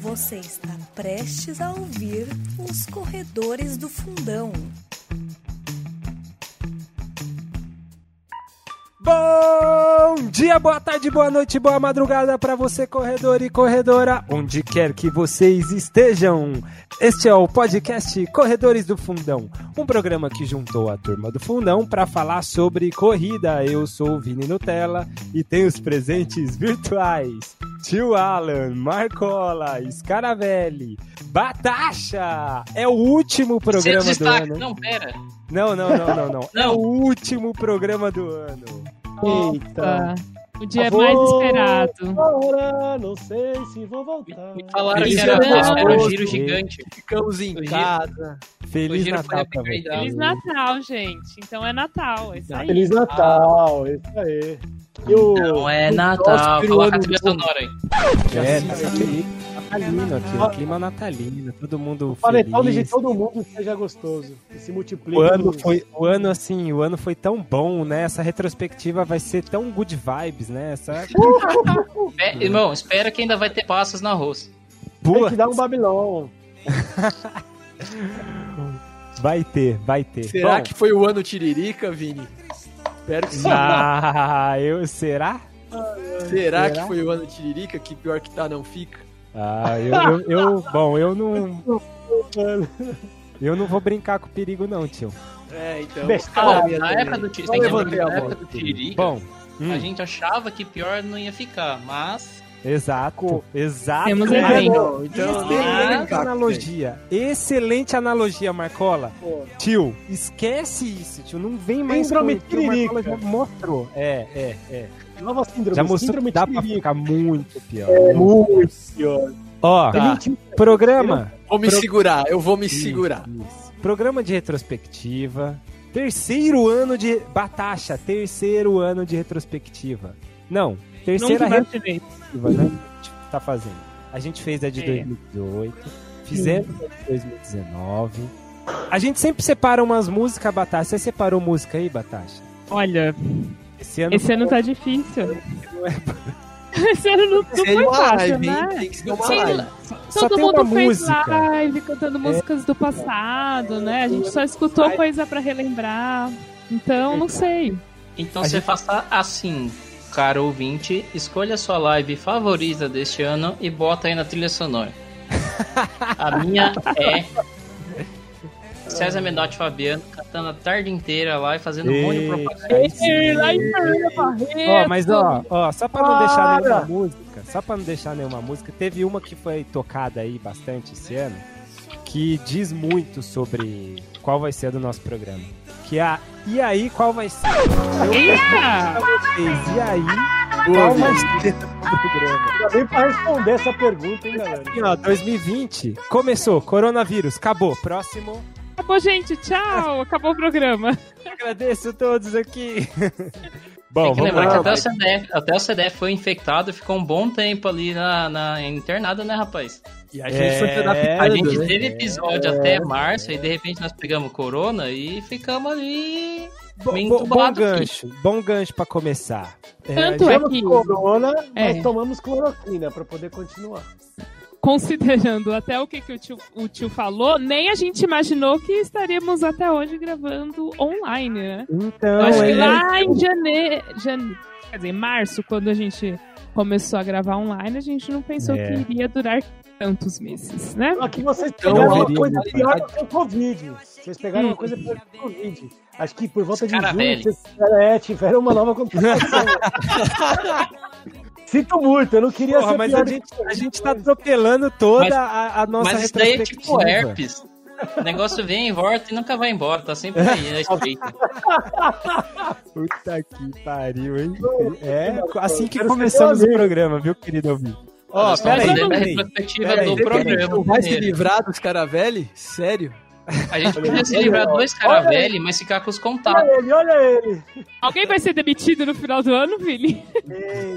Você está prestes a ouvir os corredores do fundão. Bom dia, boa tarde, boa noite, boa madrugada para você, corredor e corredora, onde quer que vocês estejam. Este é o podcast Corredores do Fundão, um programa que juntou a turma do Fundão para falar sobre corrida. Eu sou o Vini Nutella e tenho os presentes virtuais. Tio Alan, Marcola, Scaravelli, Batacha! É o último programa do ano. Não, pera. Não, não, não, não, não. É o último programa do ano. Eita. O dia Avô. mais esperado. Agora não sei se vou voltar. Me falaram Feliz que era, era um giro gigante. Ficamos em casa. Feliz Natal. Feliz Natal, gente. Então é Natal. É isso aí. Feliz Natal, isso aí. E o, Não é o Natal. Coloca a ano trilha sonora aí. É, tá feliz. Natalino aqui, o clima natalino, todo mundo O panetone de feliz. todo mundo seja gostoso. Que se multiplique. O ano foi, o ano assim, o ano foi tão bom, né? Essa retrospectiva vai ser tão good vibes, né? Essa É, irmão, espera que ainda vai ter passas no arroz. Tem boa que dar um Babilão. vai ter, vai ter. Será Bom, que foi o ano Tiririca, Vini? Espero que sim. Ah, eu será? Será será? que foi o ano Tiririca? Que pior que tá, não fica. Ah, eu, eu, eu- bom, eu não eu não vou brincar com o perigo não, tio. É, então. Ó, na época do Tiririca, na época do Tiririca, Bom, hum, a gente achava que pior não ia ficar, mas exato, exato. Temos É, exemplo. Então, Excelente Ah, analogia. Excelente analogia, Marcola. Pô, Tio, esquece isso, tio. Não vem mais Síndrome com o Marcola já mostrou. É, é, é. Nova síndrome. Já mostrou síndrome dá pra ficar muito pior. É muito pior. Ó, Tá. Tem 21 programa. Vou me Pro- segurar, eu vou me Isso, segurar. isso. Programa de retrospectiva. Terceiro ano de. Batacha, terceiro ano de retrospectiva. Não, terceira imaginei. retrospectiva, né? A gente tá fazendo. A gente fez a de É. 2018, fizemos a de 2019. A gente sempre separa umas músicas, Batacha. Você separou música aí, Batacha? Olha, Esse ano esse ano tá difícil. Esse ano não, não foi fácil, né? Tem que ser uma live. só Todo tem mundo uma fez música. live cantando músicas do passado, né? A gente só escutou coisa pra relembrar. Então, não sei. então A você gente- faça assim, caro ouvinte, escolha a sua live favorita deste ano e bota aí na trilha sonora. A minha é César Menotti Fabiano cantando a tarde inteira lá e fazendo um monte de propaganda. Ei, lá em. Ó, mas ó, ó, só pra não deixar nenhuma música, só pra não deixar nenhuma música, teve uma que foi tocada aí bastante esse ano, que diz muito sobre qual vai ser do nosso programa. Que é a E aí, qual vai ser? Eu vocês, e aí, qual vai ser programa? Bem pra responder essa pergunta, hein, galera? Aqui, ó, 2020, começou, coronavírus, acabou. Próximo, Acabou, gente. Tchau. Acabou o programa. agradeço a todos aqui. Bom, Tem que lembrar lá. que até o, CDF, até o CDF foi infectado e ficou um bom tempo ali na, na internada, né, rapaz? E a gente foi É, adaptando, A gente né? teve episódio até março e de repente nós pegamos corona e ficamos ali Bo- bo- bom entubado aqui. gancho, bom gancho pra começar. É, Tanto é Tivemos que, corona, É. mas tomamos cloroquina pra poder continuar. Considerando até o que, que o, tio, o tio falou, nem a gente imaginou que estaríamos até hoje gravando online, né? Então, Eu acho que é- lá em janeiro, jane... quer dizer, março, quando a gente começou a gravar online, a gente não pensou É. que iria durar tantos meses, né? Aqui vocês Então, pegaram uma haveria coisa uma pior do que o Covid. Vocês pegaram Hum. uma coisa pior do que o Covid. Acho que por volta de Cara junho velho. vocês tiveram, é, tiveram uma nova contratação. Sinto muito, eu não queria Porra, ser mas pior a gente, a gente tá atropelando toda Mas- a, a nossa Mas isso daí é tipo herpes. O negócio vem e volta e nunca vai embora, tá sempre aí, né? Estreito. Puta que pariu, hein? É assim que começamos o programa, viu, querido ouvinte? Ó, estamos pera aí, pera aí. Não vai se livrar dos caravelli? Sério? A gente podia se livrar dois caravelli, mas ficar com os contatos. Olha ele, olha ele. Alguém vai ser demitido no final do ano, Vili?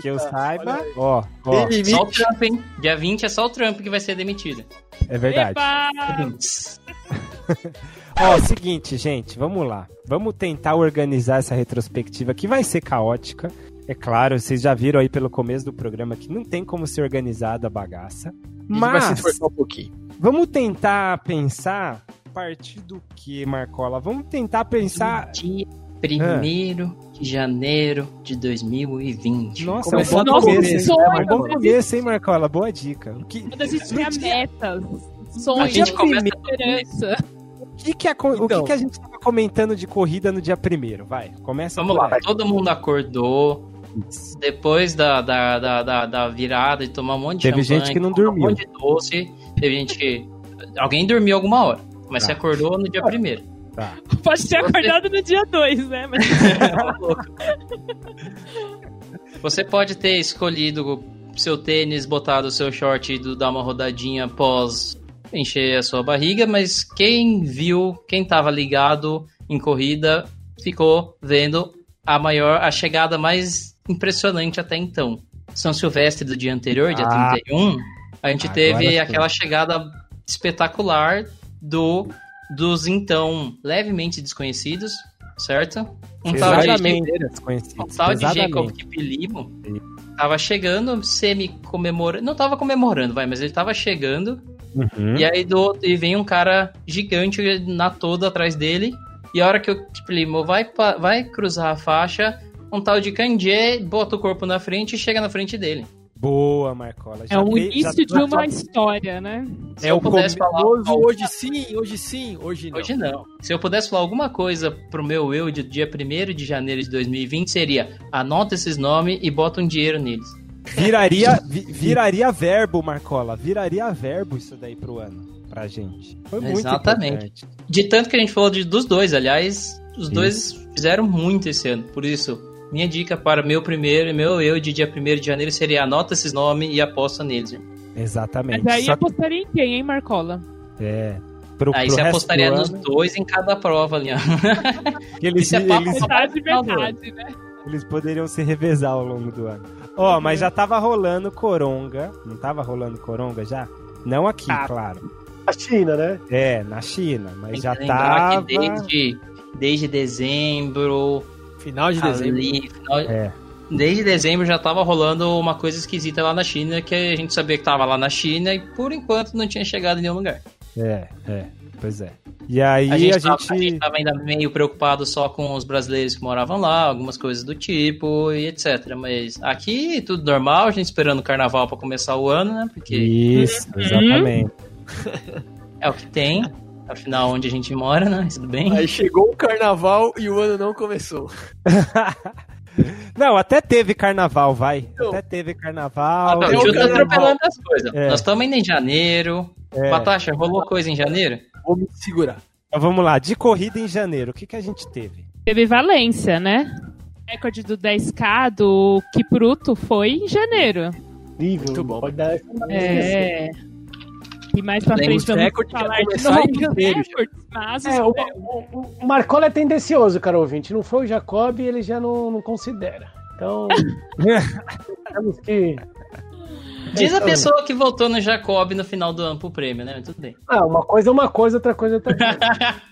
Que eu saiba, ó, ó. Só o Trump, hein? Dia 20 é só o Trump que vai ser demitido. é verdade. Ó, seguinte, gente, vamos lá. Vamos tentar organizar essa retrospectiva que vai ser caótica. É claro, vocês já viram aí pelo começo do programa que não tem como ser organizada a bagaça. A gente vai se Mas esforçar um pouquinho. vamos tentar pensar partir do que, Marcola? Vamos tentar pensar. Dia 1 de janeiro de 2020. Nossa, é um Começar bom começo, hein? É um bom começo, hein, Marcola? Boa dica. O que, Quando a gente tinha dia- metas, A sonhos, gente começa esperança. o que, que, acon- o que Então. que a gente tava comentando de corrida no dia primeiro? Vai, começa Vamos lá, aí. todo mundo acordou. Depois da, da, da, da, da virada, de tomar um monte de Teve champanhe, gente que não dormiu. Um monte de doce. Teve gente que. Alguém dormiu alguma hora. Mas você Tá. acordou no dia primeiro. Tá. Pode ter acordado no dia 2, né? Mas Você pode ter escolhido seu tênis, botado o seu short e dar uma rodadinha após encher a sua barriga, mas quem viu, quem tava ligado em corrida, ficou vendo a maior, a chegada mais impressionante até então. São Silvestre do dia anterior, dia Ah. 31, a gente Agora teve sim. aquela chegada espetacular do dos então levemente desconhecidos, certo? Um tal de desconhecidos. tal de Jacob. Kipilimo tava chegando, semi-comemorando. Não tava comemorando, vai, mas ele tava chegando. Uhum. E aí do, e vem um cara gigante na toda atrás dele. E a hora que o Kipilimo vai, vai cruzar a faixa, um tal de Kanjé bota o corpo na frente e chega na frente dele. Boa, Marcola. é o te- início já- de uma história, né? Se É eu o pudesse falar. Hoje, hoje sim, hoje sim, hoje não. Hoje não. Se eu pudesse falar alguma coisa pro meu eu de dia 1 de janeiro de 2020, seria anota esses nomes e bota um dinheiro neles. Viraria, vi- viraria verbo, Marcola. Viraria verbo isso daí pro ano, pra gente. Foi muito Exatamente. importante. De tanto que a gente falou de, dos dois, aliás, os Isso. dois fizeram muito esse ano. Por isso, minha dica para meu primeiro, meu eu de dia 1 de janeiro seria anota esses nomes e aposta neles. irmão. Exatamente. Mas aí Só apostaria em quem, hein, Marcola? é, pro, Aí pro você apostaria do nos ano, dois em cada prova ali. ó. eles, Isso é papo eles, final do metade, né? eles poderiam se revezar ao longo do ano. Ó, mas já tava rolando coronga. Não tava rolando coronga já? Não aqui, Tá. claro. A China, né? É, na China. Mas Tem já tava. desde, desde dezembro, Final de dezembro. ali, final- É. desde dezembro já tava rolando uma coisa esquisita lá na China, que a gente sabia que tava lá na China e por enquanto não tinha chegado em nenhum lugar. É, é. Pois é. E aí A a gente, gente. tava, a gente tava ainda meio preocupado só com os brasileiros que moravam lá, algumas coisas do tipo e etc. Mas aqui tudo normal, a gente esperando o carnaval pra começar o ano, né? Porque Isso, Uhum. exatamente. é o que tem. Afinal, onde a gente mora, né? Tudo bem. Aí chegou o carnaval e o ano não começou. Não, até teve carnaval, vai. Então. Até teve Ah, carnaval. não, até o tá atropelando as coisas. É. Nós estamos ainda em janeiro. É. Batasha, rolou coisa em janeiro? Vou me segurar. Então vamos lá, de corrida em janeiro, o que, que a gente teve? Teve Valência, né? O recorde do 10K do Kipruto foi em janeiro. Incrível. Muito bom. Pode dar essa É. E mais pra frente os vamos recordes falar de janeiro, recordes, mas É, o, o, o Marcola é tendencioso, cara ouvinte. Não foi o Jacob, ele já não, não considera. Então. temos que. Diz a Então, pessoa que votou no Jacob no final do ano pro prêmio, né? Tudo bem. Ah, uma coisa é uma coisa, outra coisa é outra coisa.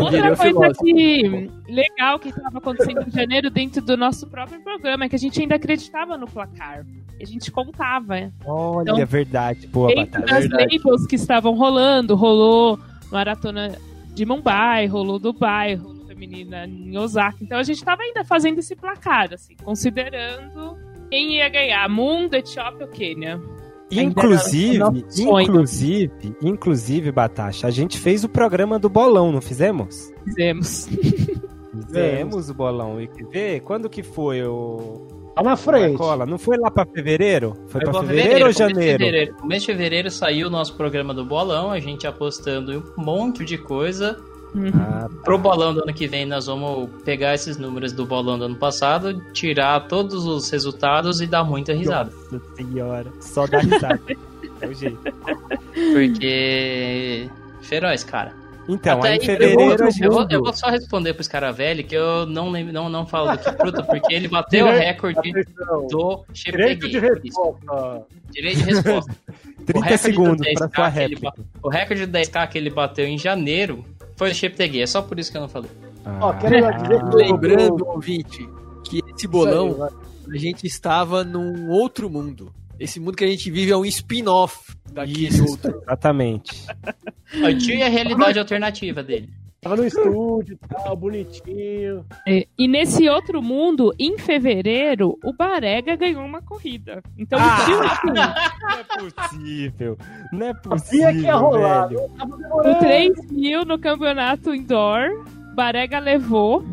Outra coisa que legal que estava acontecendo em janeiro dentro do nosso próprio programa é que a gente ainda acreditava no placar. A gente contava. Olha, Então, é verdade, boa batalha. das labels que estavam rolando, rolou Maratona de Mumbai, rolou Dubai, rolou Feminina em Osaka. Então a gente estava ainda fazendo esse placar, assim, considerando quem ia ganhar, Mundo, Etiópia ou Quênia. Inclusive, inclusive, inclusive, Batasha, a gente fez o programa do bolão, não fizemos? Fizemos. Fizemos o bolão. E que vê, quando que foi o Tá na frente. Marcola? Não foi lá pra fevereiro? Foi, pra pra fevereiro, ou começo de janeiro? fevereiro. Começo de fevereiro saiu o nosso programa do bolão, a gente apostando em um monte de coisa. Ah, Pro bolão do ano que vem, nós vamos pegar esses números do bolão do ano passado, tirar todos os resultados e dar muita risada. nossa senhora. Só dá risada. é o jeito. Porque. Feroz, cara. Então, Até aí em fevereiro eu, eu, vou, eu vou só responder pro Scaravelli que eu não, lembro, não, não falo do que fruta, porque ele bateu o recorde Atenção. do Direito de resposta. Direito de resposta. O 30 recorde segundos do 10K pra sua que ele réplica. O recorde de 10k que ele bateu em janeiro foi o Cheptegui. É só por isso que eu não falei. Ó, Ah, dizer que Lembrando, ouvinte, que esse bolão, aí, a gente estava num outro mundo. Esse mundo que a gente vive é um spin-off daquele Isso, outro. exatamente. O tio e a realidade alternativa dele. Tava no estúdio, tal, bonitinho. É, E nesse outro mundo, em fevereiro, o Barega ganhou uma corrida. Então Ah! o tio, Não é possível. Não é Sabia que ia possível, rolar. velho. Tava o demorando. 3 mil no campeonato indoor, Barega levou.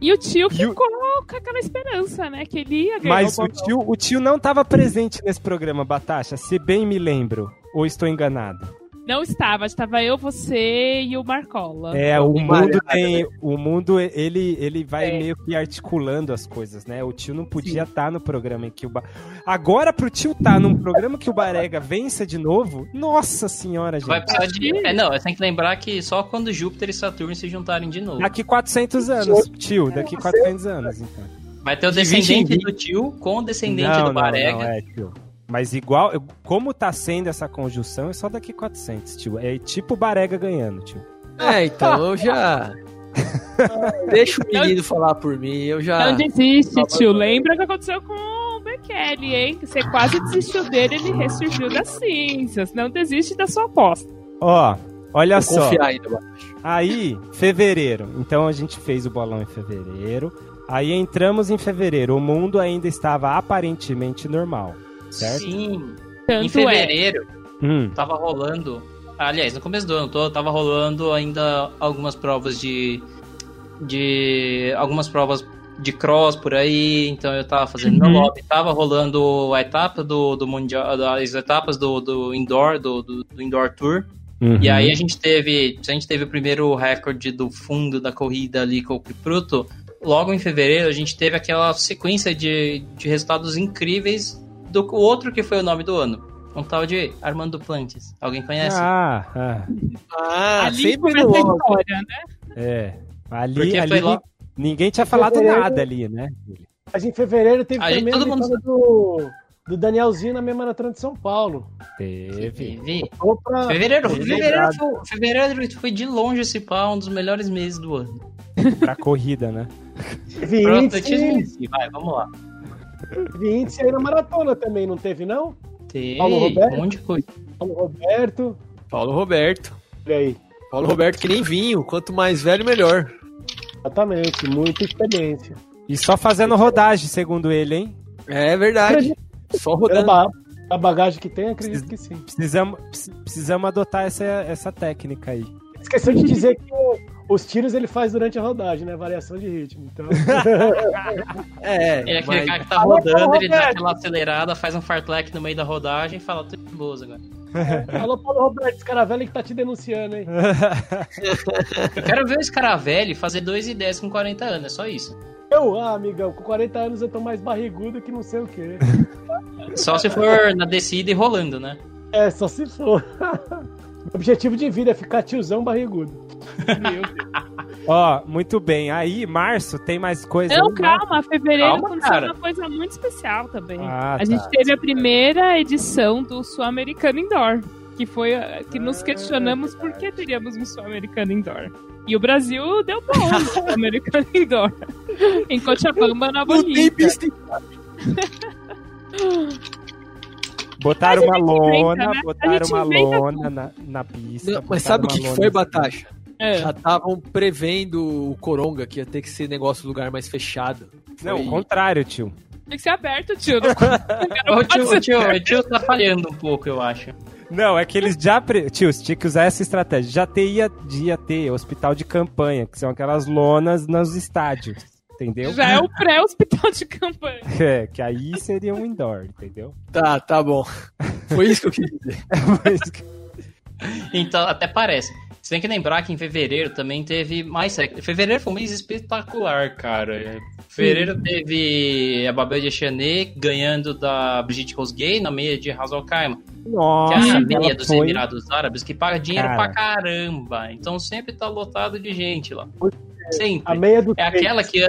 E o tio E o- ficou com aquela esperança, né? Que ele ia ganhar Mas o o tio, o tio não estava presente nesse programa, Batasha, se bem me lembro. Ou estou enganado? Não estava, estava eu, você e o Marcola. É, o mundo tem. O mundo, ele, ele vai É. meio que articulando as coisas, né? O tio não podia estar no programa em que o. Ba... Agora, pro tio estar num programa que o Barega vença de novo, nossa senhora, gente. Vai precisar de. É, não, você tem que lembrar que só quando Júpiter e Saturno se juntarem de novo. Daqui 400 anos, tio, daqui 400 anos, então. Vai ter o De 20 em descendente 20. do tio com o descendente Não, do não, Barega. não, é, tio. Mas igual, eu- como tá sendo essa conjunção, é só daqui 400, tio. É tipo o Barega ganhando, tio. É, então eu já. Deixa o menino falar por mim, eu já. Não desiste, tio. Lembra o que aconteceu com o Bekele, hein? Que você quase desistiu dele, ele ressurgiu das cinzas. Não desiste da sua aposta. Ó, olha Vou só. confiar ainda. mano. Aí, fevereiro. Então a gente fez o bolão em fevereiro. Aí entramos em fevereiro. O mundo ainda estava aparentemente normal, certo? Sim. Em Tanto é. fevereiro, Hum, tava rolando. Aliás, no começo do ano todo, tava rolando ainda algumas provas de. de. algumas provas de cross por aí, então eu tava fazendo meu Uhum. lobby, tava rolando a etapa do, do mundial, as etapas do, do indoor, do, do, do indoor tour, uhum. e aí a gente teve, a gente teve o primeiro recorde do fundo da corrida ali com o Kipruto, logo em fevereiro a gente teve aquela sequência de, de resultados incríveis do outro que foi o nome do ano, um tal de Armando Plantes, alguém conhece? Ah, ah, Ah, Ali sempre começa a história, né? é. Ali, Porque ali foi lá- ninguém tinha falado Fevereiro- nada ali, né? Mas em fevereiro teve Aí também a todo mundo do, do Danielzinho na mesma maratona de São Paulo. Teve. Teve. Opa, Fevereiro, fevereiro, foi, fevereiro foi de longe esse pá, um dos melhores meses do ano. Pra corrida, né? Teve Pronto, eu te índice, disse. Vai, vamos lá. Índice aí na maratona também, não teve não? Teve Paulo Roberto? um monte de coisa. Paulo Roberto, Paulo Roberto. olha aí. Paulo Roberto que nem vinho. Quanto mais velho, melhor. Exatamente, muita experiência. E só fazendo rodagem, segundo ele, hein? É verdade. Só rodando. a bagagem que tem, acredito que sim. Precisamos, precis- precisamos adotar essa, essa técnica aí. Esqueceu de dizer que o- os tiros ele faz durante a rodagem, né? Variação de ritmo. Então, É, Ele é aquele mas- cara que tá rodando, ele dá aquela acelerada, faz um fartlek no meio da rodagem e fala, tô de boas agora. alô, Paulo Roberto, esse cara velho que tá te denunciando, hein? Eu quero ver esse cara velho fazer 2 e 10 com 40 anos, é só isso. Eu, ah, amigão, com 40 anos eu tô mais barrigudo que não sei o quê. Só se for na descida e rolando, né? É, só se for. Meu objetivo de vida é ficar tiozão barrigudo. Meu Deus. Ó, muito bem. Aí, março, tem mais coisa Não, aí, né? calma, fevereiro Calma, aconteceu cara. uma coisa muito especial também. Ah, a tá. gente teve a primeira edição do Sul-Americano Indoor, que foi a- que nos questionamos por que teríamos um Sul-Americano Indoor. E o Brasil deu bom no Sul-Americano Indoor. Em Cochabamba, na Não tem pista Botaram uma inventa, lona, né? Botaram uma lona na, na pista. Não, mas sabe o que, que foi, Batasha? É. Já estavam prevendo o Coronga, que ia ter que ser negócio lugar mais fechado. Não, Foi- o contrário, tio. Tem que ser aberto, tio. Não, O tio, o tio, o tio tá falhando um pouco, eu acho. Não, é que eles já. Pre... Tio, você tinha que usar essa estratégia. Já teria, ia ter hospital de campanha, que são aquelas lonas nos estádios. Entendeu? Já é o pré-hospital de campanha. É, que aí seria um indoor, entendeu? Tá, tá bom. Foi isso que eu quis dizer. Mas- Então, até parece. Você tem que lembrar que em fevereiro também teve mais. Fevereiro foi um mês espetacular, cara. Fevereiro teve a Babel de Chanet ganhando da Brigitte Rosgay na meia de Hazal Kaima. Que é Nossa, a meia dos foi- Emirados Árabes, que paga dinheiro Cara. pra caramba. Então sempre tá lotado de gente lá. A Sempre. meia do É aquela que.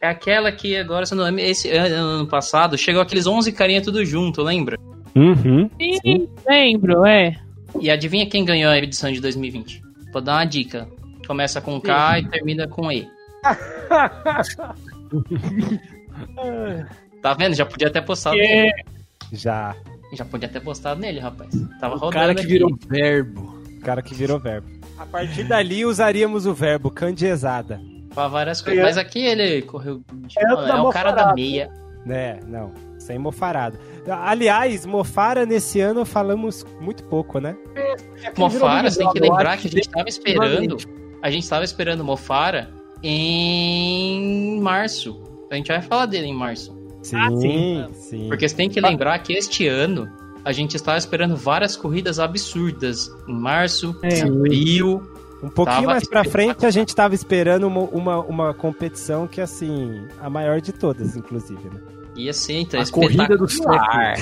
É aquela que agora, se não lembro, esse ano, passado, chegou aqueles 11 carinha tudo junto, lembra? Uhum. Sim, lembro, é. E adivinha quem ganhou a edição de 2020? Vou dar uma dica. Começa com K e termina com E. Tá vendo? Já podia ter postado nele. É, Já. Já podia ter postado nele, rapaz. Tava O rodando cara que aqui. virou verbo. O cara que virou verbo. A partir dali usaríamos o verbo candiezada. Pra várias coisas. Mas aqui ele correu. É É, o cara da meia. Né, não. Sem mofarada. Aliás, mofara nesse ano falamos muito pouco, né? Mofara, você tem que lembrar que a gente tava esperando. A gente tava esperando Mofara em março. A gente vai falar dele em março. Sim, Ah, sim. sim. Porque você tem que lembrar que este ano a gente estava esperando várias corridas absurdas. Em março, É. em abril. Um pouquinho Tava mais pra frente a gente tava esperando uma, uma, uma competição que, assim, a maior de todas, inclusive, né? Ia ser, então, A corrida do espetacular.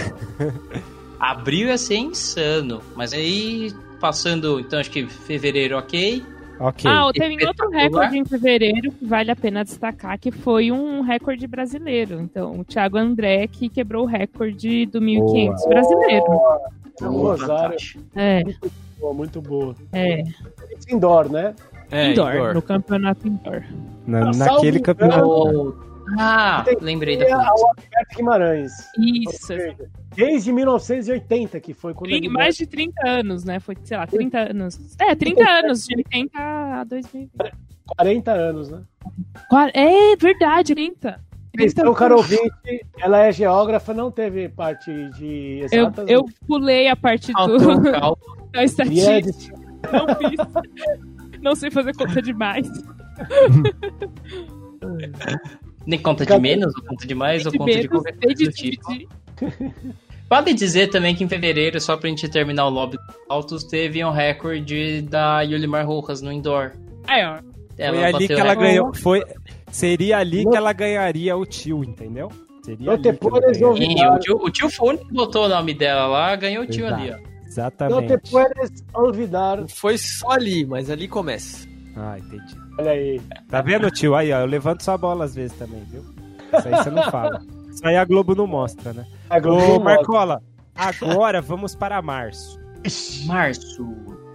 Abril ia ser insano. Mas aí, passando, então, acho que fevereiro, ok. Ok. Ah, teve outro recorde em fevereiro que vale a pena destacar, que foi um recorde brasileiro. Então, o Thiago André que quebrou o recorde do 1500 brasileiro. É Rosário. É, Boa, muito boa. é. Indoor, né? É, indoor, indoor. no campeonato indoor. Na- salvo naquele campeonato. Ah, Tem- lembrei da Alberto Guimarães. Isso. Seja, Desde 1980, que foi quando ele mais de 30 anos, né? Foi, sei lá, 30 anos. É, 30 anos, de 80 a 2000. 40 anos, né? É verdade, 30. 30 Então, caro ouvinte, ela é geógrafa, não teve parte de Eu, exatas. eu pulei a parte Faltou do, cálculo. da é estatística. de- Não fiz. Não sei fazer conta demais. Nem conta de menos, ou conta de mais, ou conta de qualquer coisa do tipo. Vale dizer também que em fevereiro, só pra gente terminar o lobby dos altos, teve um recorde da Yulimar Rojas no indoor. Aí, ó. Ela Foi ali que ela recorde. ganhou. Foi, seria ali Não. que ela ganharia o tio, entendeu? Seria Não ali te que ela puedes ganharia. Sim, o tio, o tio foi o único que botou o nome dela lá, ganhou o tio Exato. ali, ó. Não te Exatamente. puedes olvidar. Não foi só ali, mas ali começa. Ah, entendi. Olha aí. Tá vendo, tio? Aí, ó, eu levanto sua bola às vezes também, viu? Isso aí você não fala. Isso aí a Globo não mostra, né? A Globo Ô, não mostra. Marcola, agora vamos para março. Março.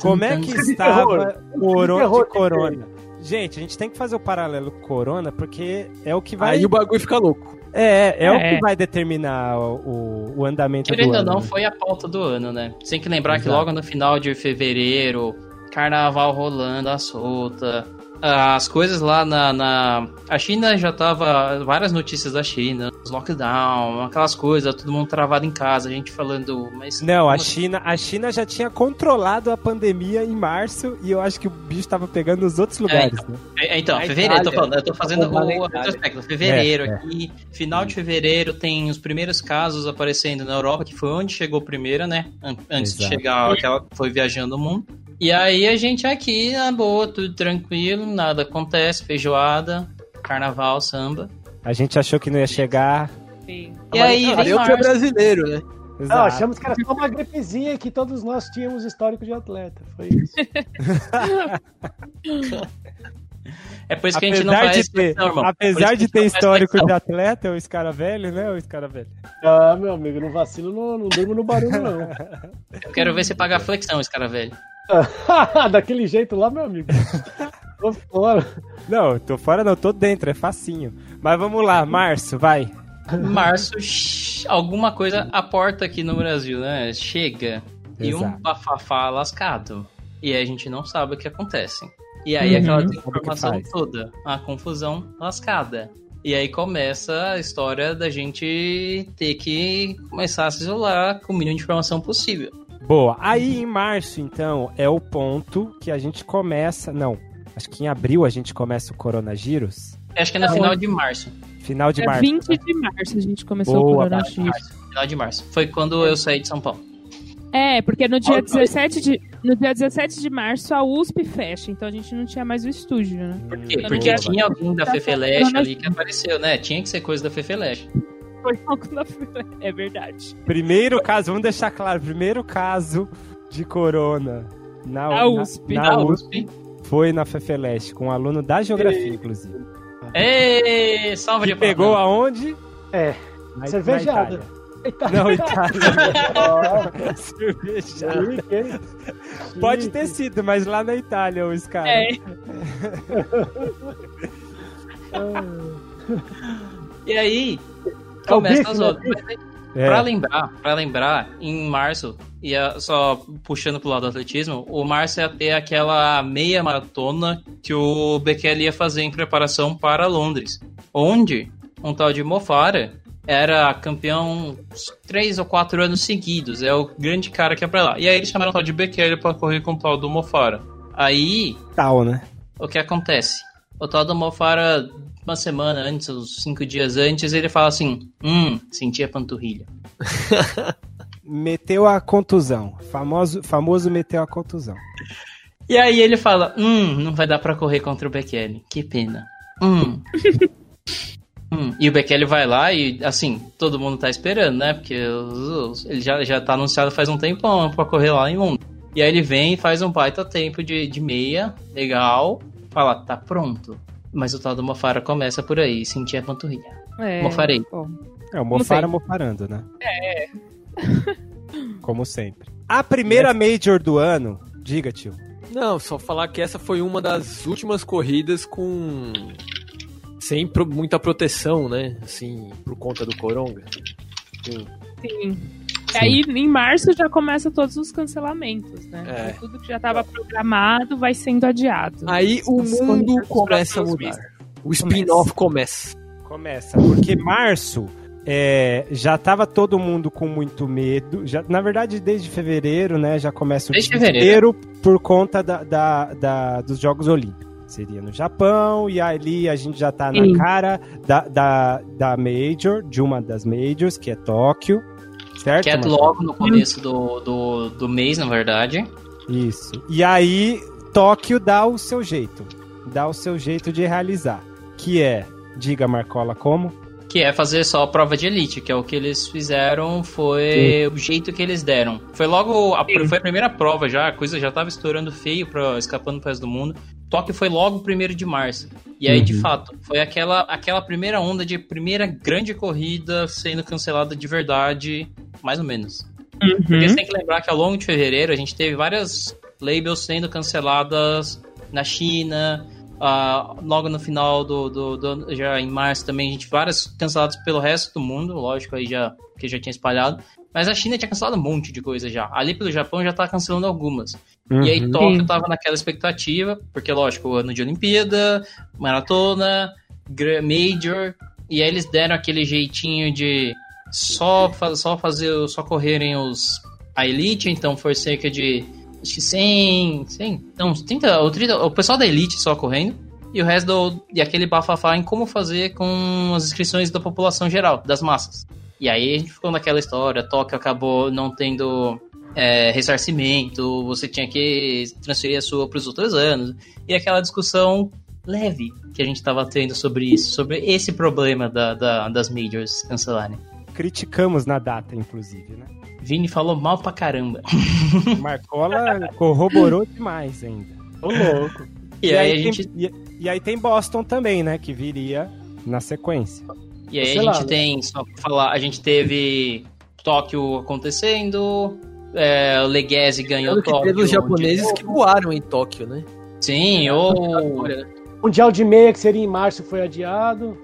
Como é que estava o corona de que corona? Gente, a gente tem que fazer o paralelo com corona, porque é o que vai. Aí o bagulho fica louco. É, é, É. o que vai determinar o, o- andamento Querendo do ou ano. não, né? foi a pauta do ano, né? Você tem que lembrar que Exato. logo no final de fevereiro, carnaval rolando, a solta. As coisas lá na, na. A China já tava. Várias notícias da China, os lockdown, aquelas coisas, todo mundo travado em casa, a gente falando. Mas Não, a assim? China, a China já tinha controlado a pandemia em março e eu acho que o bicho tava pegando nos outros lugares, né? É, Então, Na fevereiro, eu tô falando, eu tô fazendo o retrospecto. Fevereiro É, é. aqui, final de fevereiro, tem os primeiros casos aparecendo na Europa, que foi onde chegou primeiro, né? An- Antes de Exato. chegar aquela que foi viajando o mundo. E aí a gente aqui, na boa, tudo tranquilo, nada acontece, feijoada, carnaval, samba. A gente achou que não ia chegar. Sim. E aí, Ah, eu que é brasileiro, né? Não, achamos que era só uma gripezinha e que todos nós tínhamos histórico de atleta. Foi isso. É por isso que a gente não Apesar faz de ter, apesar de ter não histórico de atleta, o Scaravelli, né? O Scaravelli. Ah, meu amigo, no vacilo não, não durmo no barulho, não. Eu quero ver você pagar flexão, esse cara velho. Daquele jeito lá, meu amigo. Tô fora. Não, tô fora, não, tô dentro, é facinho. Mas vamos lá, março, vai. Março, alguma coisa aporta aqui no Brasil, né? Chega. E um Exato. bafafá lascado. E aí a gente não sabe o que acontece. E aí Uhum. aquela informação toda, a confusão lascada. E aí começa a história da gente ter que começar a se isolar com o mínimo de informação possível. Boa. Aí em março, então, é o ponto que a gente começa. Não, acho que em abril a gente começa o Coronavírus. Acho que é no Não. final de março. Final de É março. 20 de março a gente começou Boa, o coronavírus. Final de março. Foi quando eu saí de São Paulo. É, porque no dia, Olha, 17 de, no dia 17 de março a USP fecha, então a gente não tinha mais o estúdio, né? Por quê? Hum, Porque boa. tinha alguém da Fefeleste ali que apareceu, né? Tinha que ser coisa da Fefeleste. Foi pouco na. É verdade. Primeiro caso, vamos deixar claro, primeiro caso de corona na, Na USP. Na, Da USP foi na Fefeleste, com um aluno da geografia, inclusive. Ê, salva Que de pegou palmas. aonde? É. Na, Cervejada. na Itália. Não, Itália. Cervejada. Pode ter sido, mas lá na Itália, os caras. É, E aí, começa bife, as né? outras. É. Pra lembrar, pra lembrar, em março, e a- só puxando pro lado do atletismo, o março ia ter aquela meia maratona que o Bekele ia fazer em preparação para Londres, onde um tal de Mofara era campeão uns três ou quatro anos seguidos, é o grande cara que é pra lá. E aí eles chamaram o tal de Bekele pra correr com o tal do Mofara. Aí, Tal, né? o que acontece? O tal do Mofara, uma semana antes, uns cinco dias antes, ele fala assim: Hum, senti a panturrilha. Meteu a contusão. Famoso, famoso meteu a contusão. E aí ele fala: Hum, não vai dar pra correr contra o Bekele. Que pena. Hum. Hum, E o Bekele vai lá e, assim, todo mundo tá esperando, né? Porque os- os- ele já, já tá anunciado faz um tempão pra correr lá em Londres. E aí ele vem e faz um baita tempo de, de meia, legal, fala, tá pronto. Mas o tal do Mofara começa por aí, sentir a panturrilha. é. Mofarei. Bom, É, o Mofara mofarando, né? É. Como sempre. A primeira Major do ano, diga, tio. Não, só falar que essa foi uma das últimas corridas com. sem pro- muita proteção, né? Assim, por conta do Coronga. Sim. sim. E aí, em março, já começa todos os cancelamentos, né? É. Tudo que já estava programado vai sendo adiado. Aí o Os mundo começa a mudar. O spin-off começa. Começa, porque março é, já tava todo mundo com muito medo. Já, na verdade, desde fevereiro, né? Já começa o Desde desespero por conta da, da- da- dos Jogos Olímpicos. Seria no Japão, e ali a gente já tá na cara da, da, da Major, de uma das Majors, que é Tóquio. Certo? Que é Marcelo? logo no começo do, do, do mês, na verdade. Isso. E aí, Tóquio dá o seu jeito. Dá o seu jeito de realizar. Que é, diga Marcola como? Que é fazer só a prova de elite, que é o que eles fizeram, foi o jeito que eles deram. Foi logo, a, foi a primeira prova já, a coisa já tava estourando feio, pra, escapando pro resto do mundo. Tóquio foi logo o primeiro de março. E aí, de Uhum. fato, foi aquela, aquela primeira onda de primeira grande corrida sendo cancelada de verdade, mais ou menos. Porque Uhum. você tem que lembrar que ao longo de fevereiro a gente teve várias labels sendo canceladas na China. ah, logo no final do, do, do- Já em março também, a gente várias canceladas pelo resto do mundo, lógico, aí já que já tinha espalhado. Mas a China tinha cancelado um monte de coisa já. Ali pelo Japão já tá cancelando algumas. E aí Uhum. Tóquio tava naquela expectativa, porque lógico, ano de Olimpíada, maratona, major, e aí eles deram aquele jeitinho de só, só fazer, só correrem os a elite, então foi cerca de acho que 100, 100, não, 30, ou 30, o pessoal da elite só correndo. E o resto do, e aquele bafafá em como fazer com as inscrições da população geral, das massas. E aí a gente ficou naquela história, Tóquio acabou não tendo é, ressarcimento, você tinha que transferir a sua para os outros anos. E aquela discussão leve que a gente estava tendo sobre isso, sobre esse problema da, da- das majors cancelarem. Criticamos na data, inclusive, né? Vini falou mal pra caramba. Marcola corroborou demais ainda. Ô, louco. E, aí, a tem, gente, e, e aí tem Boston também, né? Que viria na sequência. E aí a Sei lá, gente né? tem, só pra falar, a gente teve Tóquio acontecendo, é, o Leguese ganhou que Tóquio. teve os japoneses que voaram em Tóquio, né? Sim, ou... Mundial de meia, que seria em março, foi adiado.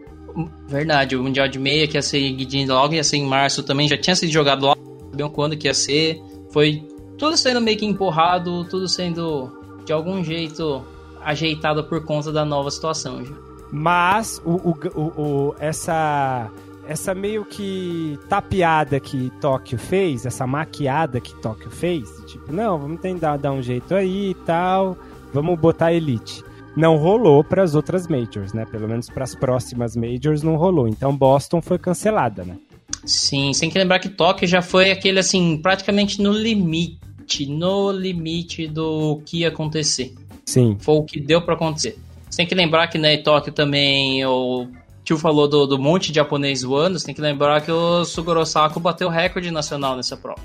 Verdade, o Mundial de Meia que ia ser em- logo ia ser em março também, já tinha sido jogado lá, sabiam quando que ia ser. Foi tudo sendo meio que empurrado, tudo sendo de algum jeito ajeitado por conta da nova situação. Já. Mas o, o, o- essa, essa meio que tapeada que Tóquio fez, essa maquiada que Tóquio fez, tipo, não, vamos tentar dar um jeito aí e tal, vamos botar Elite. Não rolou para as outras majors, né? Pelo menos para as próximas majors não rolou. Então Boston foi cancelada, né? Sim, sem que lembrar que Tóquio já foi aquele assim, praticamente no limite, no limite do que ia acontecer. Sim. Foi o que deu pra acontecer. Você tem que lembrar que né, em Tóquio também o tio falou do, do monte de japonês voando, você tem que lembrar que o Sugoro Sako bateu recorde nacional nessa prova.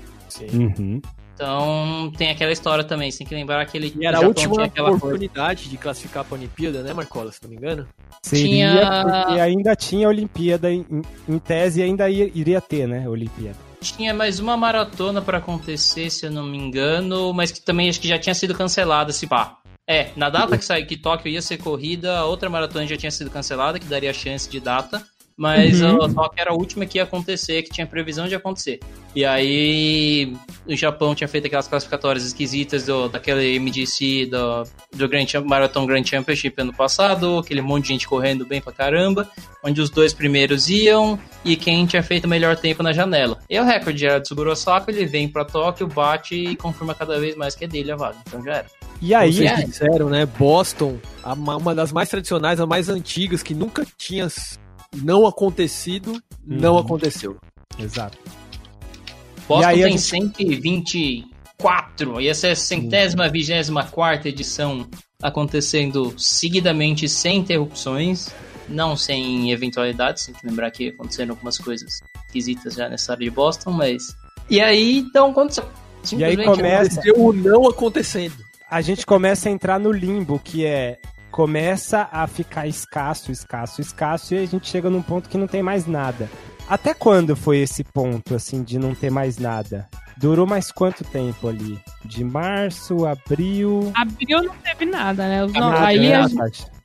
Uhum. Então tem aquela história também, você tem que lembrar que ele E era a última tinha aquela coisa. oportunidade de classificar pra Olimpíada, né, Marcola, se não me engano? Seria Tinha- porque ainda tinha Olimpíada, em, em tese ainda ia- iria ter, né, Olimpíada. Tinha mais uma maratona pra acontecer, se eu não me engano, mas que também acho que já tinha sido cancelada, se pá. É, na data que saiu que Tóquio ia ser corrida, a outra maratona já tinha sido cancelada, que daria chance de data. Mas Uhum. a Tóquio era a última que ia acontecer, que tinha previsão de acontecer. E aí o Japão tinha feito aquelas classificatórias esquisitas do, daquele MGC do, do Grand Marathon Grand Championship ano passado, aquele monte de gente correndo bem pra caramba, onde os dois primeiros iam e quem tinha feito o melhor tempo na janela. E o recorde era do Tsuguro Osaka, ele vem pra Tóquio, bate e confirma cada vez mais que é dele a vaga. Então já era. E Como aí, vocês é. disseram, né? Boston, a ma- uma das mais tradicionais, a mais antigas, que nunca tinha não acontecido, não Uhum. aconteceu. exato. Boston tem gente- 124, e essa é a centésima, vigésima quarta edição acontecendo seguidamente sem interrupções, não sem eventualidades, tem que lembrar que aconteceram algumas coisas esquisitas já nessa área de Boston, mas... E aí, então, aconteceu. E aí começa- Aconteceu o não acontecendo. A gente começa a entrar no limbo, que é começa a ficar escasso, escasso, escasso, e a gente chega num ponto que não tem mais nada. Até quando foi esse ponto, assim, de não ter mais nada? Durou mais quanto tempo ali? De março, abril. Abril não teve nada, né? Não, Nada, aí né, a,